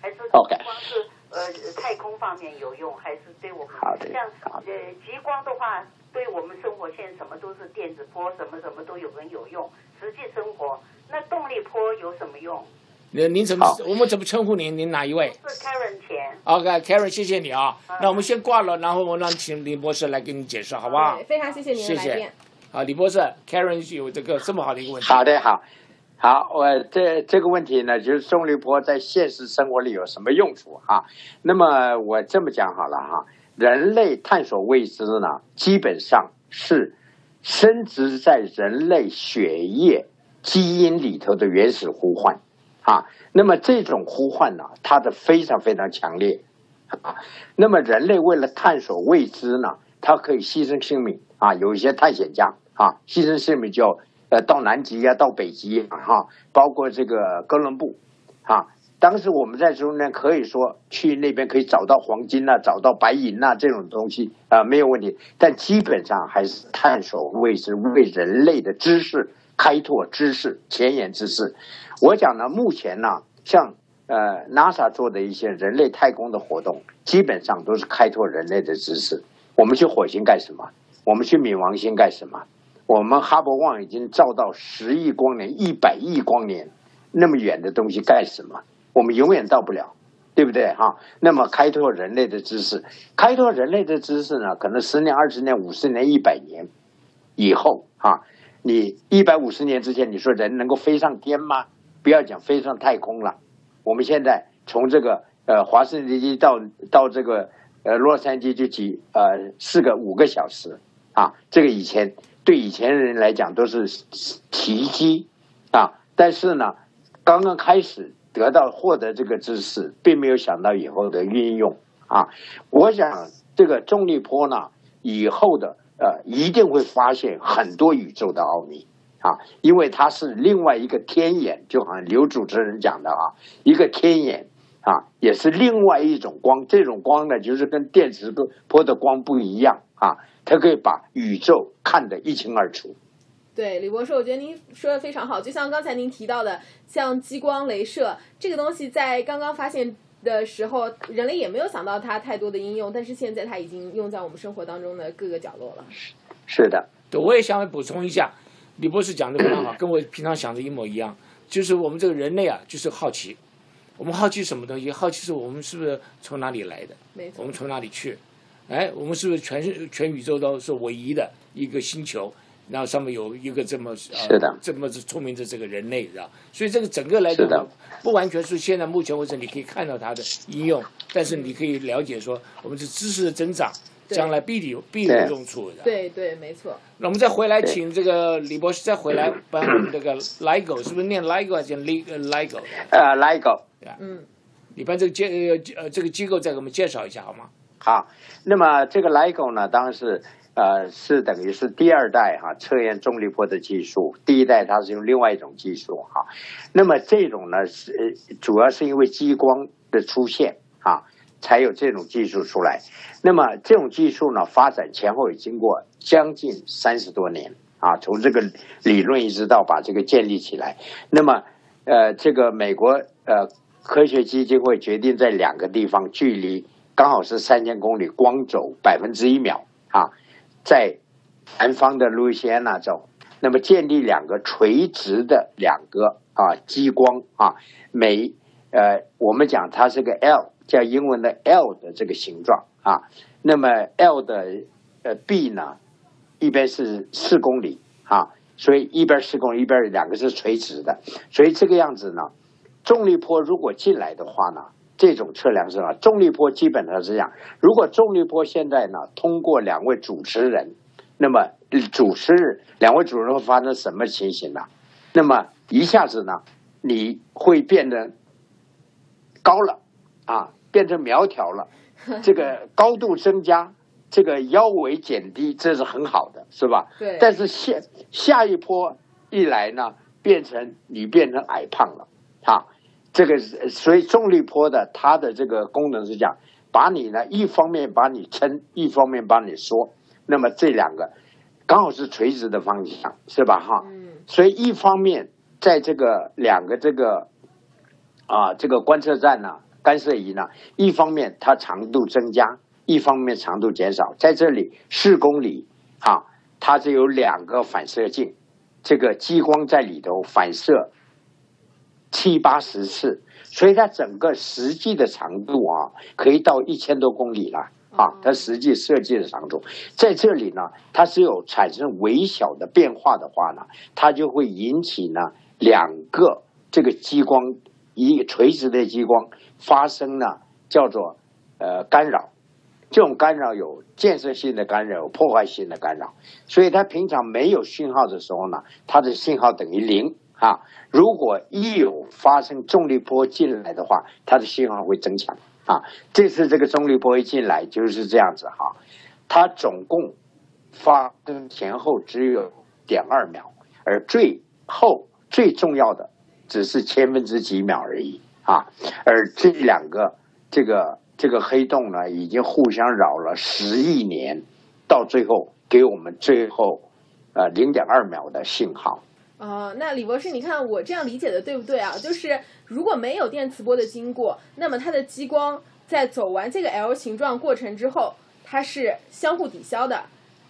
Speaker 5: 还是
Speaker 4: OK
Speaker 5: 光是呃太空方面有用，还是对我们
Speaker 4: 好的
Speaker 5: 像呃极光的话，对我们生活现在什么都是电子波，什么什么都有很有用，实际生活那动力波有什么用？
Speaker 3: 您您怎么我们怎么称呼您？您哪一位
Speaker 5: 是 Karen 钱。
Speaker 3: ？OK，Karen，谢谢你啊。
Speaker 5: 嗯
Speaker 3: 那我们先挂了，然后我让请李博士来给你解释，好不好
Speaker 1: 对，？非常谢谢您的
Speaker 3: 谢谢
Speaker 1: 来电。
Speaker 3: 啊，李博士，Karen 有这个这么好的一个问题。
Speaker 4: 好的，好，好，我这这个问题呢，就是重力波在现实生活里有什么用处哈？那么我这么讲好了哈，人类探索未知呢，基本上是深植在人类血液基因里头的原始呼唤啊。那么这种呼唤呢，它的非常非常强烈啊。那么人类为了探索未知呢，它可以牺牲性命啊。有一些探险家啊，牺牲性命就到南极啊，到北极啊，哈，包括这个哥伦布啊。当时我们在中间可以说去那边可以找到黄金呐、找到白银呐、这种东西啊、没有问题。但基本上还是探索未知，为人类的知识开拓知识、前沿知识。我讲呢，目前呢，像呃 NASA 做的一些人类太空的活动，基本上都是开拓人类的知识。我们去火星干什么？我们去冥王星干什么？我们哈勃望已经照到十亿光年、一百亿光年那么远的东西干什么？我们永远到不了，对不对哈？那么开拓人类的知识，开拓人类的知识呢，可能十年、二十年、五十年、一百年以后哈，你一百五十年之前，你说人能够飞上天吗？不要讲飞上太空了，我们现在从这个呃华盛顿到到这个呃洛杉矶就几呃四个五个小时啊，这个以前对以前人来讲都是奇迹啊，但是呢，刚刚开始得到获得这个知识，并没有想到以后的运用啊。我想这个重力波呢，以后的呃一定会发现很多宇宙的奥秘。啊，因为它是另外一个天眼，就好像刘主持人讲的啊，一个天眼啊，也是另外一种光。这种光呢，就是跟电磁波的光不一样啊，它可以把宇宙看得一清二楚。
Speaker 1: 对，李博士，我觉得您说的非常好。就像刚才您提到的，像激光、镭射这个东西，在刚刚发现的时候，人类也没有想到它太多的应用，但是现在它已经用在我们生活当中的各个角落了。
Speaker 4: 是的，
Speaker 3: 对，我也想补充一下，李博士讲的非常好，跟我平常想的一模一样。就是我们这个人类啊，就是好奇，我们好奇什么东西？好奇是我们是不是从哪里来的？
Speaker 1: 没错
Speaker 3: 我们，从哪里去？哎，我们是不是全是全宇宙都是唯一的一个星球？然后上面有一个这么呃
Speaker 4: 是的
Speaker 3: 这么聪明的这个人类，是吧？所以这个整个来讲，不完全是现在目前为止你可以看到它的应用，但是你可以了解说，我们是知识的增长，将来必有必有用处的。
Speaker 1: 对对，没错。
Speaker 3: 那我们再回来，请这个李博士再回来帮我们这个 LIGO 是不是念 LIGO 还是念 LIGO？
Speaker 4: 呃，LIGO
Speaker 1: 嗯，
Speaker 3: 你把这个介呃呃这个机构再给我们介绍一下好吗？
Speaker 4: 好，那么这个 LIGO 呢，当然是呃是等于是第二代哈、测验重力波的技术，第一代它是用另外一种技术哈、那么这种呢是主要是因为激光的出现啊，才有这种技术出来。那么这种技术呢发展前后也经过将近三十多年啊，从这个理论一直到把这个建立起来。那么呃，这个美国呃科学基金会决定在两个地方距离刚好是三千公里，光走百分之一秒啊，在南方的路易斯安那州，那么建立两个垂直的两个啊激光啊，每呃我们讲它是个 L，叫英文的 L 的这个形状啊，那么 L 的呃 B 呢，一边是四公里啊，所以一边四公里，一边两个是垂直的，所以这个样子呢，重力波如果进来的话呢，这种测量是啊，重力波基本上是这样。如果重力波现在呢，通过两位主持人，那么主持人两位主持人会发生什么情形呢？那么一下子呢，你会变得高了，啊变成苗条了，这个高度增加，这个腰围减低，这是很好的，是吧？
Speaker 1: 对。
Speaker 4: 但是下下一波一来呢，变成你变成矮胖了，啊，这个所以重力波的它的这个功能是讲，把你呢一方面把你撑，一方面把你缩，那么这两个刚好是垂直的方向，是吧？哈。
Speaker 1: 嗯。
Speaker 4: 所以一方面在这个两个这个啊这个观测站呢。干涉仪呢，一方面它长度增加，一方面长度减少。在这里四公里，啊，它是有两个反射镜，这个激光在里头反射七八十次，所以它整个实际的长度啊，可以到一千多公里了啊。它实际设计的长度在这里呢，它是有产生微小的变化的话呢，它就会引起呢两个这个激光一垂直的激光。发生呢，叫做呃干扰，这种干扰有建设性的干扰，有破坏性的干扰，所以它平常没有信号的时候呢，它的信号等于零啊。如果一有发生重力波进来的话，它的信号会增强啊。这次这个重力波一进来就是这样子哈，它总共发生前后只有点二秒，而最后最重要的只是千分之几秒而已。啊，而这两个这个这个黑洞呢，已经互相扰了十亿年，到最后给我们最后呃零点二秒的信号。
Speaker 1: 哦，那李博士，你看我这样理解的对不对啊？就是如果没有电磁波的经过，那么它的激光在走完这个 L 形状过程之后，它是相互抵消的，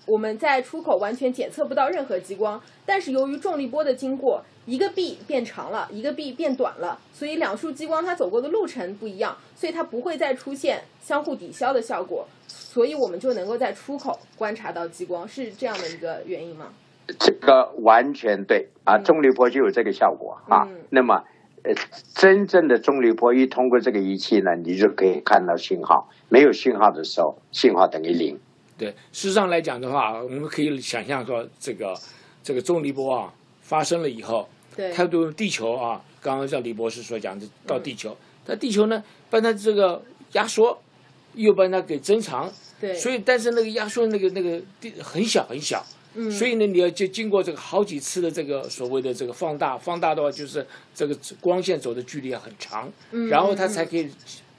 Speaker 1: 我们在出口完全检测不到任何激光。但是由于重力波的经过。一个臂变长了，一个臂变短了，所以两束激光它走过的路程不一样，所以它不会再出现相互抵消的效果，所以我们就能够在出口观察到激光，是这样的一个原因吗？
Speaker 4: 这个完全对啊，重力波就有这个效果啊。那么，呃，真正的重力波一通过这个仪器呢，你就可以看到信号，没有信号的时候，信号等于零。
Speaker 3: 对，事实上来讲的话，我们可以想象说，这个这个重力波啊发生了以后。对它对地球啊，刚刚像李博士所讲的，到地球，那地球呢，把它这个压缩，又把它给增长，
Speaker 1: 对，
Speaker 3: 所以但是那个压缩那个那个地很小很小，
Speaker 1: 嗯，
Speaker 3: 所以呢，你要就经过这个好几次的这个所谓的这个放大，放大的话就是这个光线走的距离很长，
Speaker 1: 嗯，
Speaker 3: 然后它才可以，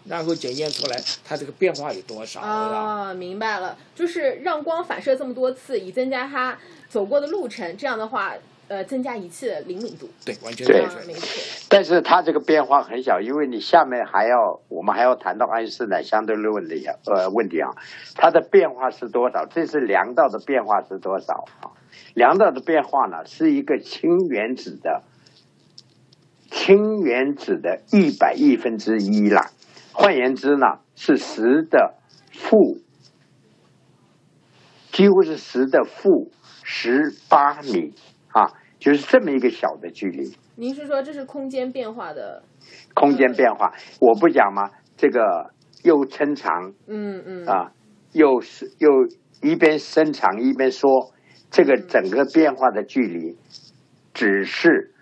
Speaker 3: 然后检验出来它这个变化有多少
Speaker 1: 啊，明白了，就是让光反射这么多次，以增加它走过的路程，这样的话。呃，增加一次灵敏度，
Speaker 3: 对，完全对，
Speaker 1: 没错。
Speaker 4: 但是它这个变化很小，因为你下面还要，我们还要谈到爱因斯坦相对论问题啊，呃，问题啊，它的变化是多少？这是量到的变化是多少啊？量到的变化呢，是一个氢原子的氢原子的一百亿分之一啦。换言之呢，是十的负，几乎是十的负十八米。啊，就是这么一个小的距离。
Speaker 1: 您是说这是空间变化的？
Speaker 4: 空间变化，我不讲吗？这个又伸长，
Speaker 1: 嗯嗯，
Speaker 4: 啊，又是又一边伸长一边缩，这个整个变化的距离只是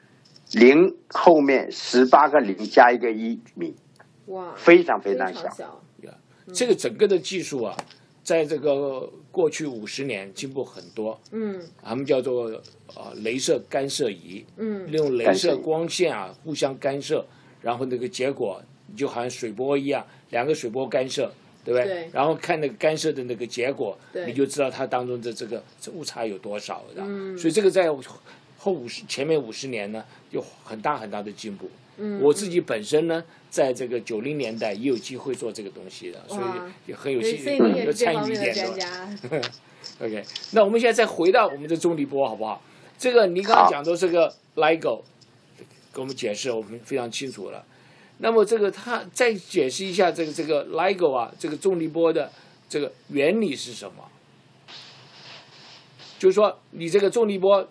Speaker 4: 零后面十八个零加一个一米，
Speaker 1: 哇，
Speaker 4: 非常非
Speaker 1: 常
Speaker 4: 小。
Speaker 3: 这个整个的技术啊。在这个过去五十年进步很多，
Speaker 1: 嗯，
Speaker 3: 他们叫做呃镭射干涉仪，
Speaker 1: 嗯，
Speaker 3: 利用镭射光线啊互相干涉，然后那个结果就好像水波一样，两个水波干涉，对不对？
Speaker 1: 对。
Speaker 3: 然后看那个干涉的那个结果，
Speaker 1: 对，
Speaker 3: 你就知道它当中的这个误差有多少的。
Speaker 1: 嗯。
Speaker 3: 所以这个在后五十前面五十年呢，有很大很大的进步。
Speaker 1: 嗯。
Speaker 3: 我自己本身呢。在这个九零年代也有机会做这个东西的，所以也很有兴趣，有参与一点的。OK，那我们现在再回到我们的重力波，好不好？这个你刚刚讲的这个 LIGO，给我们解释，我们非常清楚了。那么这个他再解释一下这个这个 LIGO 啊，这个重力波的这个原理是什么？就是说你这个重力波，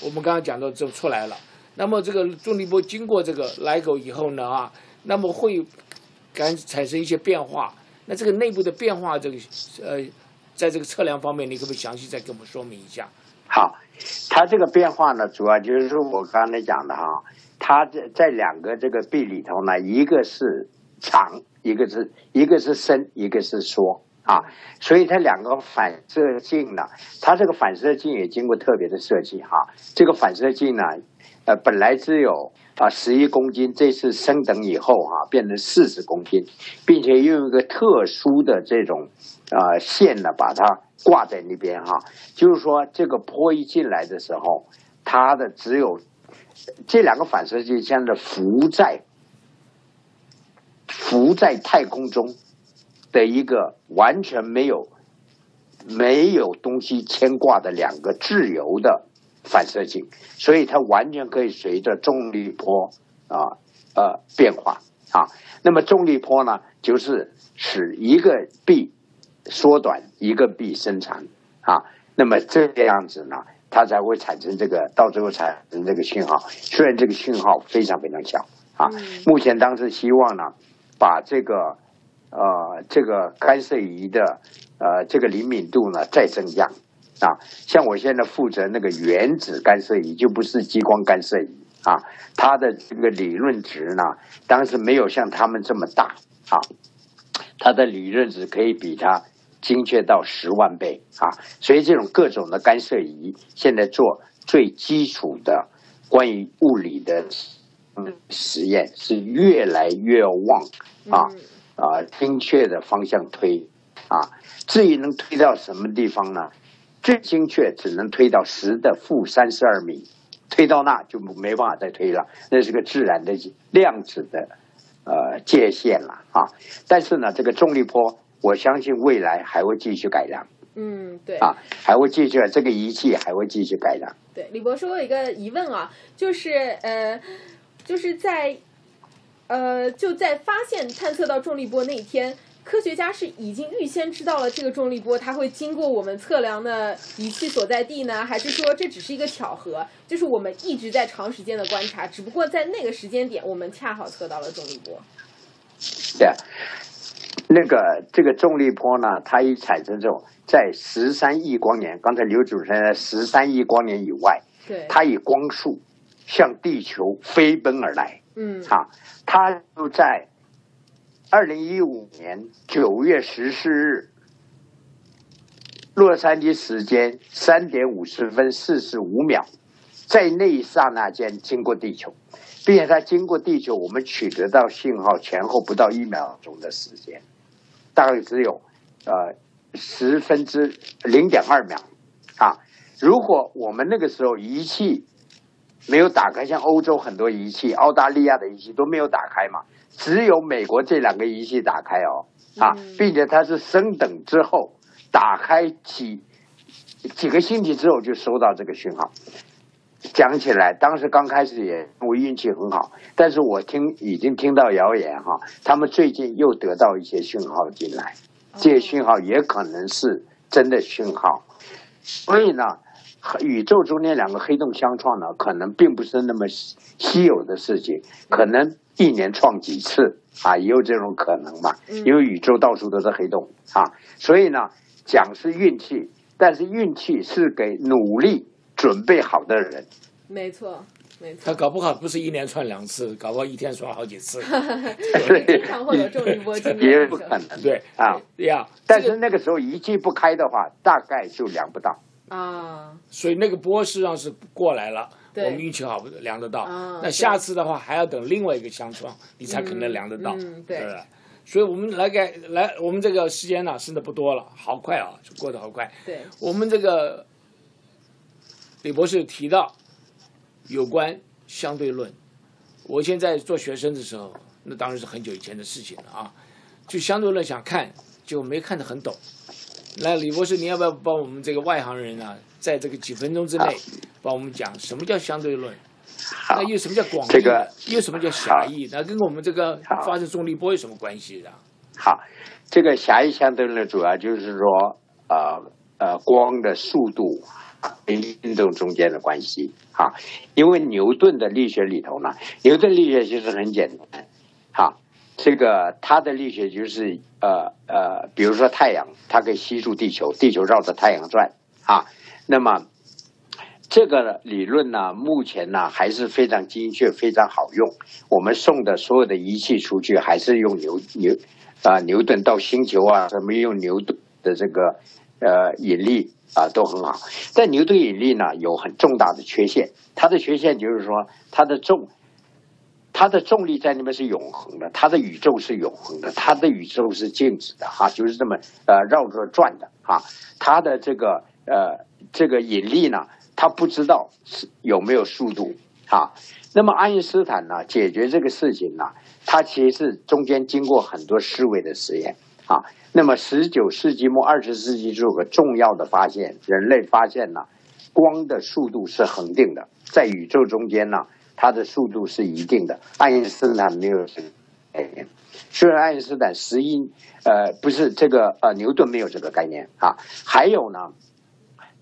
Speaker 3: 我们刚刚讲到就出来了。那么这个重力波经过这个 LIGO 以后呢啊？那么会感产生一些变化，那这个内部的变化，这个呃，在这个测量方面，你可不可以详细再给我们说明一下？
Speaker 4: 好，它这个变化呢，主要就是说我刚才讲的哈，它在在两个这个壁里头呢，一个是长，一个是一个是伸，一个是缩啊，所以它两个反射镜呢，它这个反射镜也经过特别的设计哈。这个反射镜呢，呃，本来只有啊十一公斤，这次升等以后哈，变成四十公斤，并且用一个特殊的这种啊线呢，把它挂在那边哈，就是说这个坡一进来的时候，它的只有这两个反射镜像是浮在。浮在太空中的一个完全没有没有东西牵挂的两个自由的反射镜，所以它完全可以随着重力波啊呃变化啊。那么重力波呢，就是使一个臂缩短，一个臂伸长啊。那么这个样子呢，它才会产生这个到最后产生这个讯号。虽然这个讯号非常非常小啊，目前当时希望呢。把这个呃这个干涉仪的呃这个灵敏度呢再增加啊，像我现在负责那个原子干涉仪，就不是激光干涉仪啊，它的这个理论值呢，当时没有像他们这么大啊，它的理论值可以比它精确到十万倍啊，所以这种各种的干涉仪现在做最基础的关于物理的。实验是越来越往啊啊精确的方向推啊，至于能推到什么地方呢？最精确只能推到十的负三十二米，推到那就没办法再推了，那是个自然的量子的呃界限了啊。但是呢，这个重力波，我相信未来还会继续改良。
Speaker 1: 嗯，对
Speaker 4: 啊，还会继续这个仪器还会继续改良。
Speaker 1: 对，李博士，我有一个疑问啊，就是呃。就是在，呃，就在发现探测到重力波那一天，科学家是已经预先知道了这个重力波它会经过我们测量的仪器所在地呢，还是说这只是一个巧合？就是我们一直在长时间的观察，只不过在那个时间点，我们恰好测到了重力波。
Speaker 4: 对，那个这个重力波呢，它一产生之后，在十三亿光年，刚才刘主持人十三亿光年以外，
Speaker 1: 对，
Speaker 4: 它以光速。向地球飞奔而来，
Speaker 1: 嗯，
Speaker 4: 啊，它就在二零一五年九月十四日，洛杉矶时间三点五十分四十五秒，在那一刹那间经过地球，并且它经过地球，我们取得到信号前后不到一秒钟的时间，大概只有呃十分之零点二秒，啊，如果我们那个时候仪器。没有打开，像欧洲很多仪器、澳大利亚的仪器都没有打开嘛，只有美国这两个仪器打开哦，啊，并且它是升等之后打开几几个星期之后就收到这个讯号。讲起来，当时刚开始也我运气很好，但是我听已经听到谣言哈，他们最近又得到一些讯号进来，这些讯号也可能是真的讯号，所以呢。宇宙中间两个黑洞相撞呢，可能并不是那么稀有的事情，可能一年创几次啊，也有这种可能嘛。因为宇宙到处都是黑洞啊，所以呢，讲是运气，但是运气是给努力准备好的人。
Speaker 1: 没错，没错。
Speaker 3: 他搞不好不是一年串两次，搞不好一天串好几次。
Speaker 1: 经常会有重力波经
Speaker 4: 也不可能。
Speaker 3: 对
Speaker 4: 啊，对
Speaker 3: 呀。
Speaker 4: 但是那个时候仪器不开的话，大概就量不到。
Speaker 1: 啊，
Speaker 3: 所以那个波实际上是过来了，我们运气好量得到。那下次的话还要等另外一个相撞，你才可能量得到，对所以我们来给来，我们这个时间呢，剩的不多了，好快啊，过得好快。
Speaker 1: 对，
Speaker 3: 我们这个李博士提到有关相对论，我现在做学生的时候，那当然是很久以前的事情了啊，就相对论想看，就没看得很懂。那李博士，你要不要帮我们这个外行人啊，在这个几分钟之内，帮我们讲什么叫相对论？那又什么叫广义？又什么叫狭义？那跟我们这个发射重力波有什么关系的？
Speaker 4: 好，这个狭义相对论主要就是说，呃呃，光的速度跟运动中间的关系。哈，因为牛顿的力学里头呢，牛顿力学其实很简单。好。这个它的力学就是呃呃，比如说太阳，它可以吸住地球，地球绕着太阳转啊。那么这个理论呢，目前呢还是非常精确、非常好用。我们送的所有的仪器出去，还是用牛牛啊牛顿到星球啊，什么用牛顿的这个呃引力啊都很好。但牛顿引力呢有很重大的缺陷，它的缺陷就是说它的重。它的重力在那边是永恒的，它的宇宙是永恒的，它的宇宙是静止的，哈，就是这么呃绕着转的，哈，它的这个呃这个引力呢，他不知道是有没有速度，啊，那么爱因斯坦呢，解决这个事情呢，他其实是中间经过很多思维的实验，啊，那么十九世纪末二十世纪就有个重要的发现，人类发现呢，光的速度是恒定的，在宇宙中间呢。它的速度是一定的，爱因斯坦没有这个概念。虽然爱因斯坦十一呃不是这个呃牛顿没有这个概念啊。还有呢，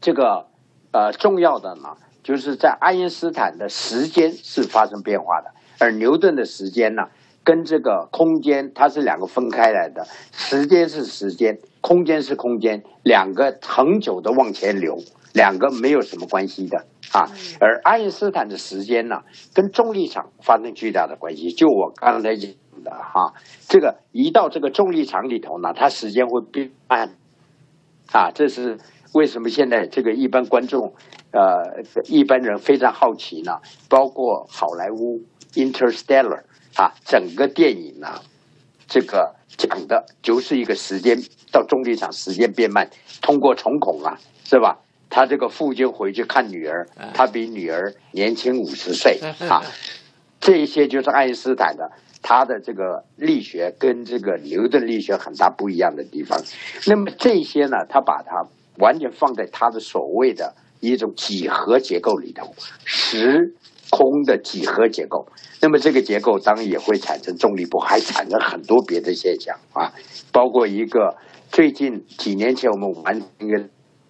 Speaker 4: 这个呃重要的呢，就是在爱因斯坦的时间是发生变化的，而牛顿的时间呢，跟这个空间它是两个分开来的，时间是时间，空间是空间，两个恒久的往前流。两个没有什么关系的啊，而爱因斯坦的时间呢，跟重力场发生巨大的关系。就我刚才讲的哈，这个一到这个重力场里头呢，它时间会变慢啊。这是为什么现在这个一般观众呃一般人非常好奇呢？包括好莱坞《Interstellar》啊，整个电影呢，这个讲的就是一个时间到重力场时间变慢，通过重孔啊，是吧？他这个父亲回去看女儿，他比女儿年轻五十岁 啊，这一些就是爱因斯坦的他的这个力学跟这个牛顿力学很大不一样的地方。那么这些呢，他把它完全放在他的所谓的一种几何结构里头，时空的几何结构。那么这个结构当然也会产生重力波，还产生很多别的现象啊，包括一个最近几年前我们完成一个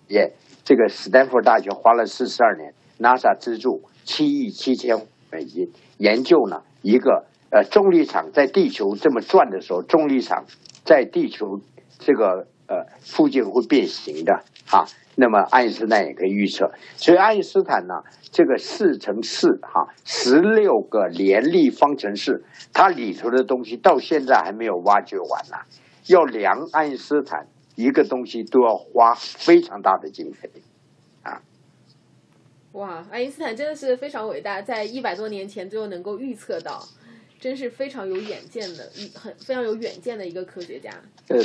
Speaker 4: 也。这个斯坦福大学花了四十二年，NASA 资助七亿七千美金研究呢一个呃重力场在地球这么转的时候，重力场在地球这个呃附近会变形的哈。那么爱因斯坦也可以预测，所以爱因斯坦呢这个四乘四哈十六个联立方程式，它里头的东西到现在还没有挖掘完呢，要量爱因斯坦。一个东西都要花非常大的经费，啊！
Speaker 1: 哇，爱因斯坦真的是非常伟大，在一百多年前就能够预测到，真是非常有远见的，一很非常有远见的一个科学家。
Speaker 4: 呃，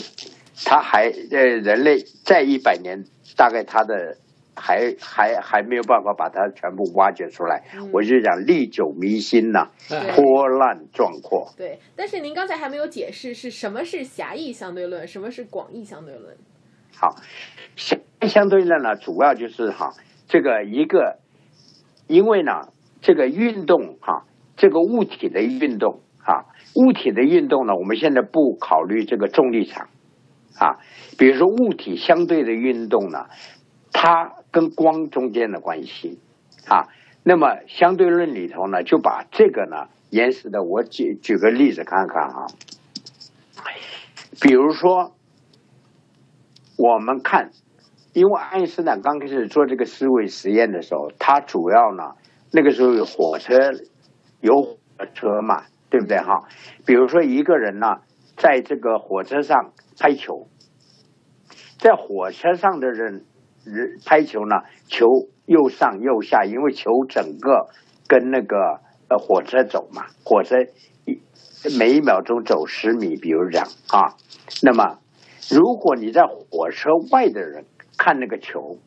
Speaker 4: 他还呃，人类在一百年，大概他的。还还还没有办法把它全部挖掘出来，我就讲历久弥新呐，波澜壮阔。
Speaker 1: 对，但是您刚才还没有解释是什么是狭义相对论，什么是广义相对论。
Speaker 4: 好，狭义相对论呢，主要就是哈，这个一个，因为呢，这个运动哈，这个物体的运动啊，物体的运动呢，我们现在不考虑这个重力场啊，比如说物体相对的运动呢，它。跟光中间的关系啊，那么相对论里头呢，就把这个呢延时的，我举举个例子看看啊，比如说我们看，因为爱因斯坦刚开始做这个思维实验的时候，他主要呢那个时候有火车有火车嘛，对不对哈？比如说一个人呢在这个火车上拍球，在火车上的人。人拍球呢，球又上又下，因为球整个跟那个呃火车走嘛，火车一每一秒钟走十米，比如讲啊，那么如果你在火车外的人看那个球，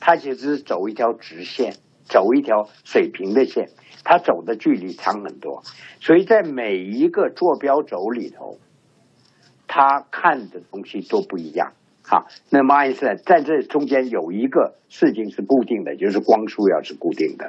Speaker 4: 他其实是走一条直线，走一条水平的线，他走的距离长很多，所以在每一个坐标轴里头，他看的东西都不一样。好，那么爱因斯坦在这中间有一个事情是固定的，就是光速要是固定的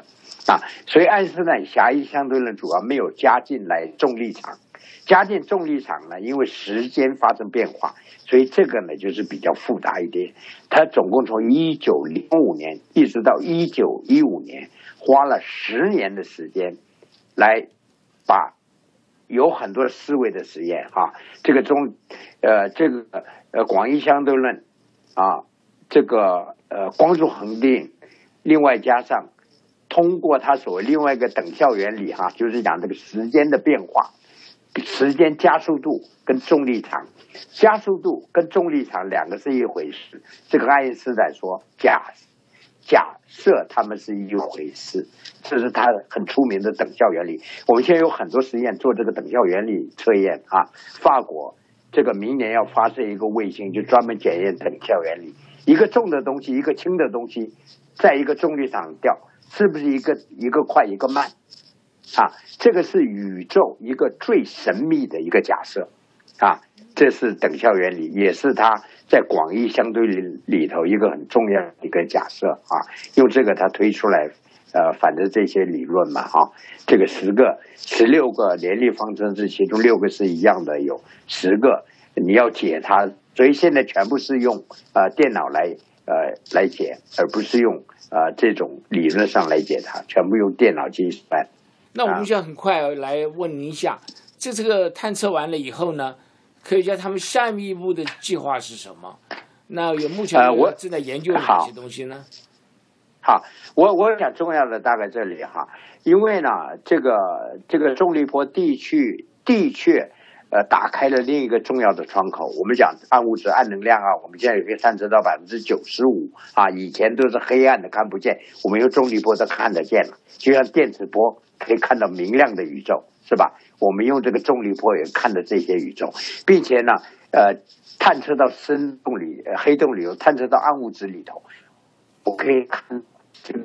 Speaker 4: 啊，所以爱因斯坦狭义相对论主要没有加进来重力场，加进重力场呢，因为时间发生变化，所以这个呢就是比较复杂一点。他总共从一九零五年一直到一九一五年，花了十年的时间来把有很多思维的实验哈，这个中呃这个。呃，广义相对论，啊，这个呃，光速恒定，另外加上通过他所谓另外一个等效原理哈，就是讲这个时间的变化，时间加速度跟重力场，加速度跟重力场两个是一回事。这个爱因斯坦说假假设它们是一回事，这是他很出名的等效原理。我们现在有很多实验做这个等效原理测验啊，法国这个明年要发射一个卫星，就专门检验等效原理。一个重的东西，一个轻的东西，在一个重力场掉，是不是一个一个快一个慢？啊，这个是宇宙一个最神秘的一个假设，啊，这是等效原理，也是它在广义相对里里头一个很重要的一个假设啊。用这个他推出来，呃，反正这些理论嘛，哈、这个十个、十六个联立方程式，其中六个是一样的，有十个你要解它，所以现在全部是用呃电脑来呃来解，而不是用呃这种理论上来解它，全部用电脑计算。
Speaker 3: 那我们现在很快来问您一下，这这个探测完了以后呢，科学家他们下一步的计划是什么？那有目前
Speaker 4: 呃我
Speaker 3: 正在研究哪些东西呢？
Speaker 4: 好，我我想重要的大概这里哈，因为呢，这个这个重力波地区的确，呃，打开了另一个重要的窗口。我们讲暗物质、暗能量啊，我们现在也可以探测到百分之九十五啊，以前都是黑暗的看不见，我们用重力波都看得见了，就像电磁波可以看到明亮的宇宙，是吧？我们用这个重力波也看的这些宇宙，并且呢，呃，探测到深洞里、黑洞里头，探测到暗物质里头，我可以看这个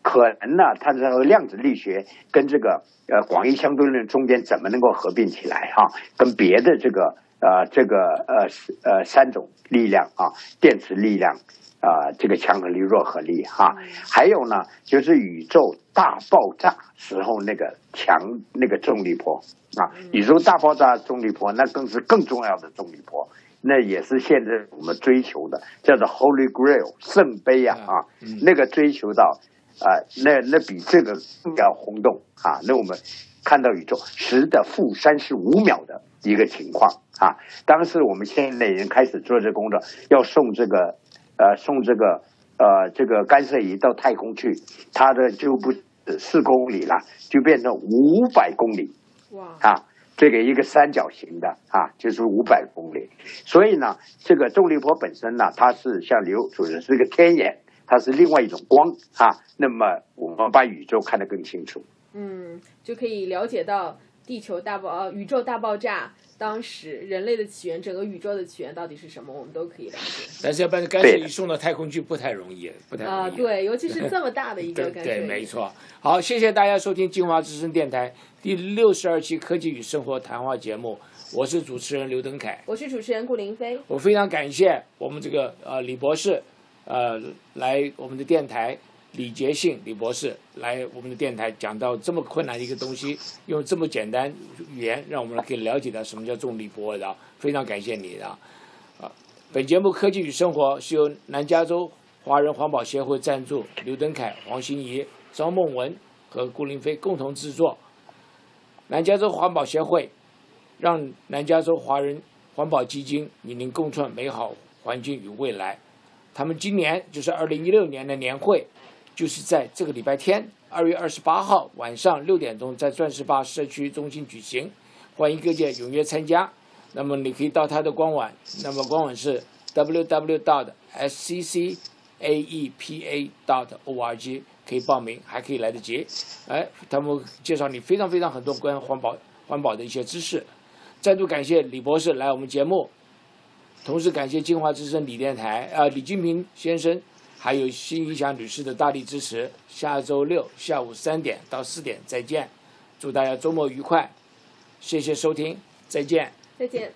Speaker 4: 可能呢，它这个量子力学跟这个呃广义相对论中间怎么能够合并起来哈、跟别的这个呃这个呃呃三种力量啊，电磁力量啊、这个强合力、弱合力哈、还有呢就是宇宙大爆炸时候那个强那个重力波啊，宇宙大爆炸重力波那更是更重要的重力波。那也是现在我们追求的，叫做 Holy Grail 圣杯啊啊，那个追求到啊、那那比这个更要轰动啊！那我们看到宇宙十的负三十五秒的一个情况啊。当时我们现在已经开始做这工作，要送这个呃送这个呃这个干涉仪到太空去，它的就不四公里了，就变成五百公里。
Speaker 1: 哇，
Speaker 4: 啊，这个一个三角形的啊，就是五百公里。所以呢，这个重力波本身呢，它是像刘主任是一个天眼，它是另外一种光啊。那么我们把宇宙看得更清楚。
Speaker 1: 嗯，就可以了解到地球大爆呃宇宙大爆炸当时人类的起源，整个宇宙的起源到底是什么，我们都可以了解。
Speaker 3: 但是要把干涉仪送到太空去不太容易，不太容易。
Speaker 1: 啊、对，尤其是这么大的一个
Speaker 3: 对对，
Speaker 1: 干涉对
Speaker 3: 没。错。好，谢谢大家收听金华之声电台第六十二期科技与生活谈话节目，我是主持人刘登凯。
Speaker 1: 我是主持人顾林飞。
Speaker 3: 我非常感谢我们这个呃李博士，呃来我们的电台，李杰信李博士来我们的电台讲到这么困难的一个东西，用这么简单语言让我们可以了解到什么叫重力波的，非常感谢你的。啊，本节目《科技与生活》是由南加州华人环保协会赞助，刘登凯、黄欣怡、张梦文和顾林飞共同制作。南加州环保协会让南加州华人环保基金与您共创美好环境与未来。他们今年就是二零一六年的年会，就是在这个礼拜天，二月二十八号晚上六点钟，在钻石坝社区中心举行，欢迎各界踊跃参加。那么你可以到他的官网，那么官网是 wwwsccaepa dot org 可以报名，还可以来得及。哎，他们介绍你非常非常很多关于环保环保的一些知识。再度感谢李博士来我们节目，同时感谢金华之声李电台啊、呃李金平先生，还有新怡祥女士的大力支持。下周六下午三点到四点再见，祝大家周末愉快，谢谢收听，再见。
Speaker 1: 再见。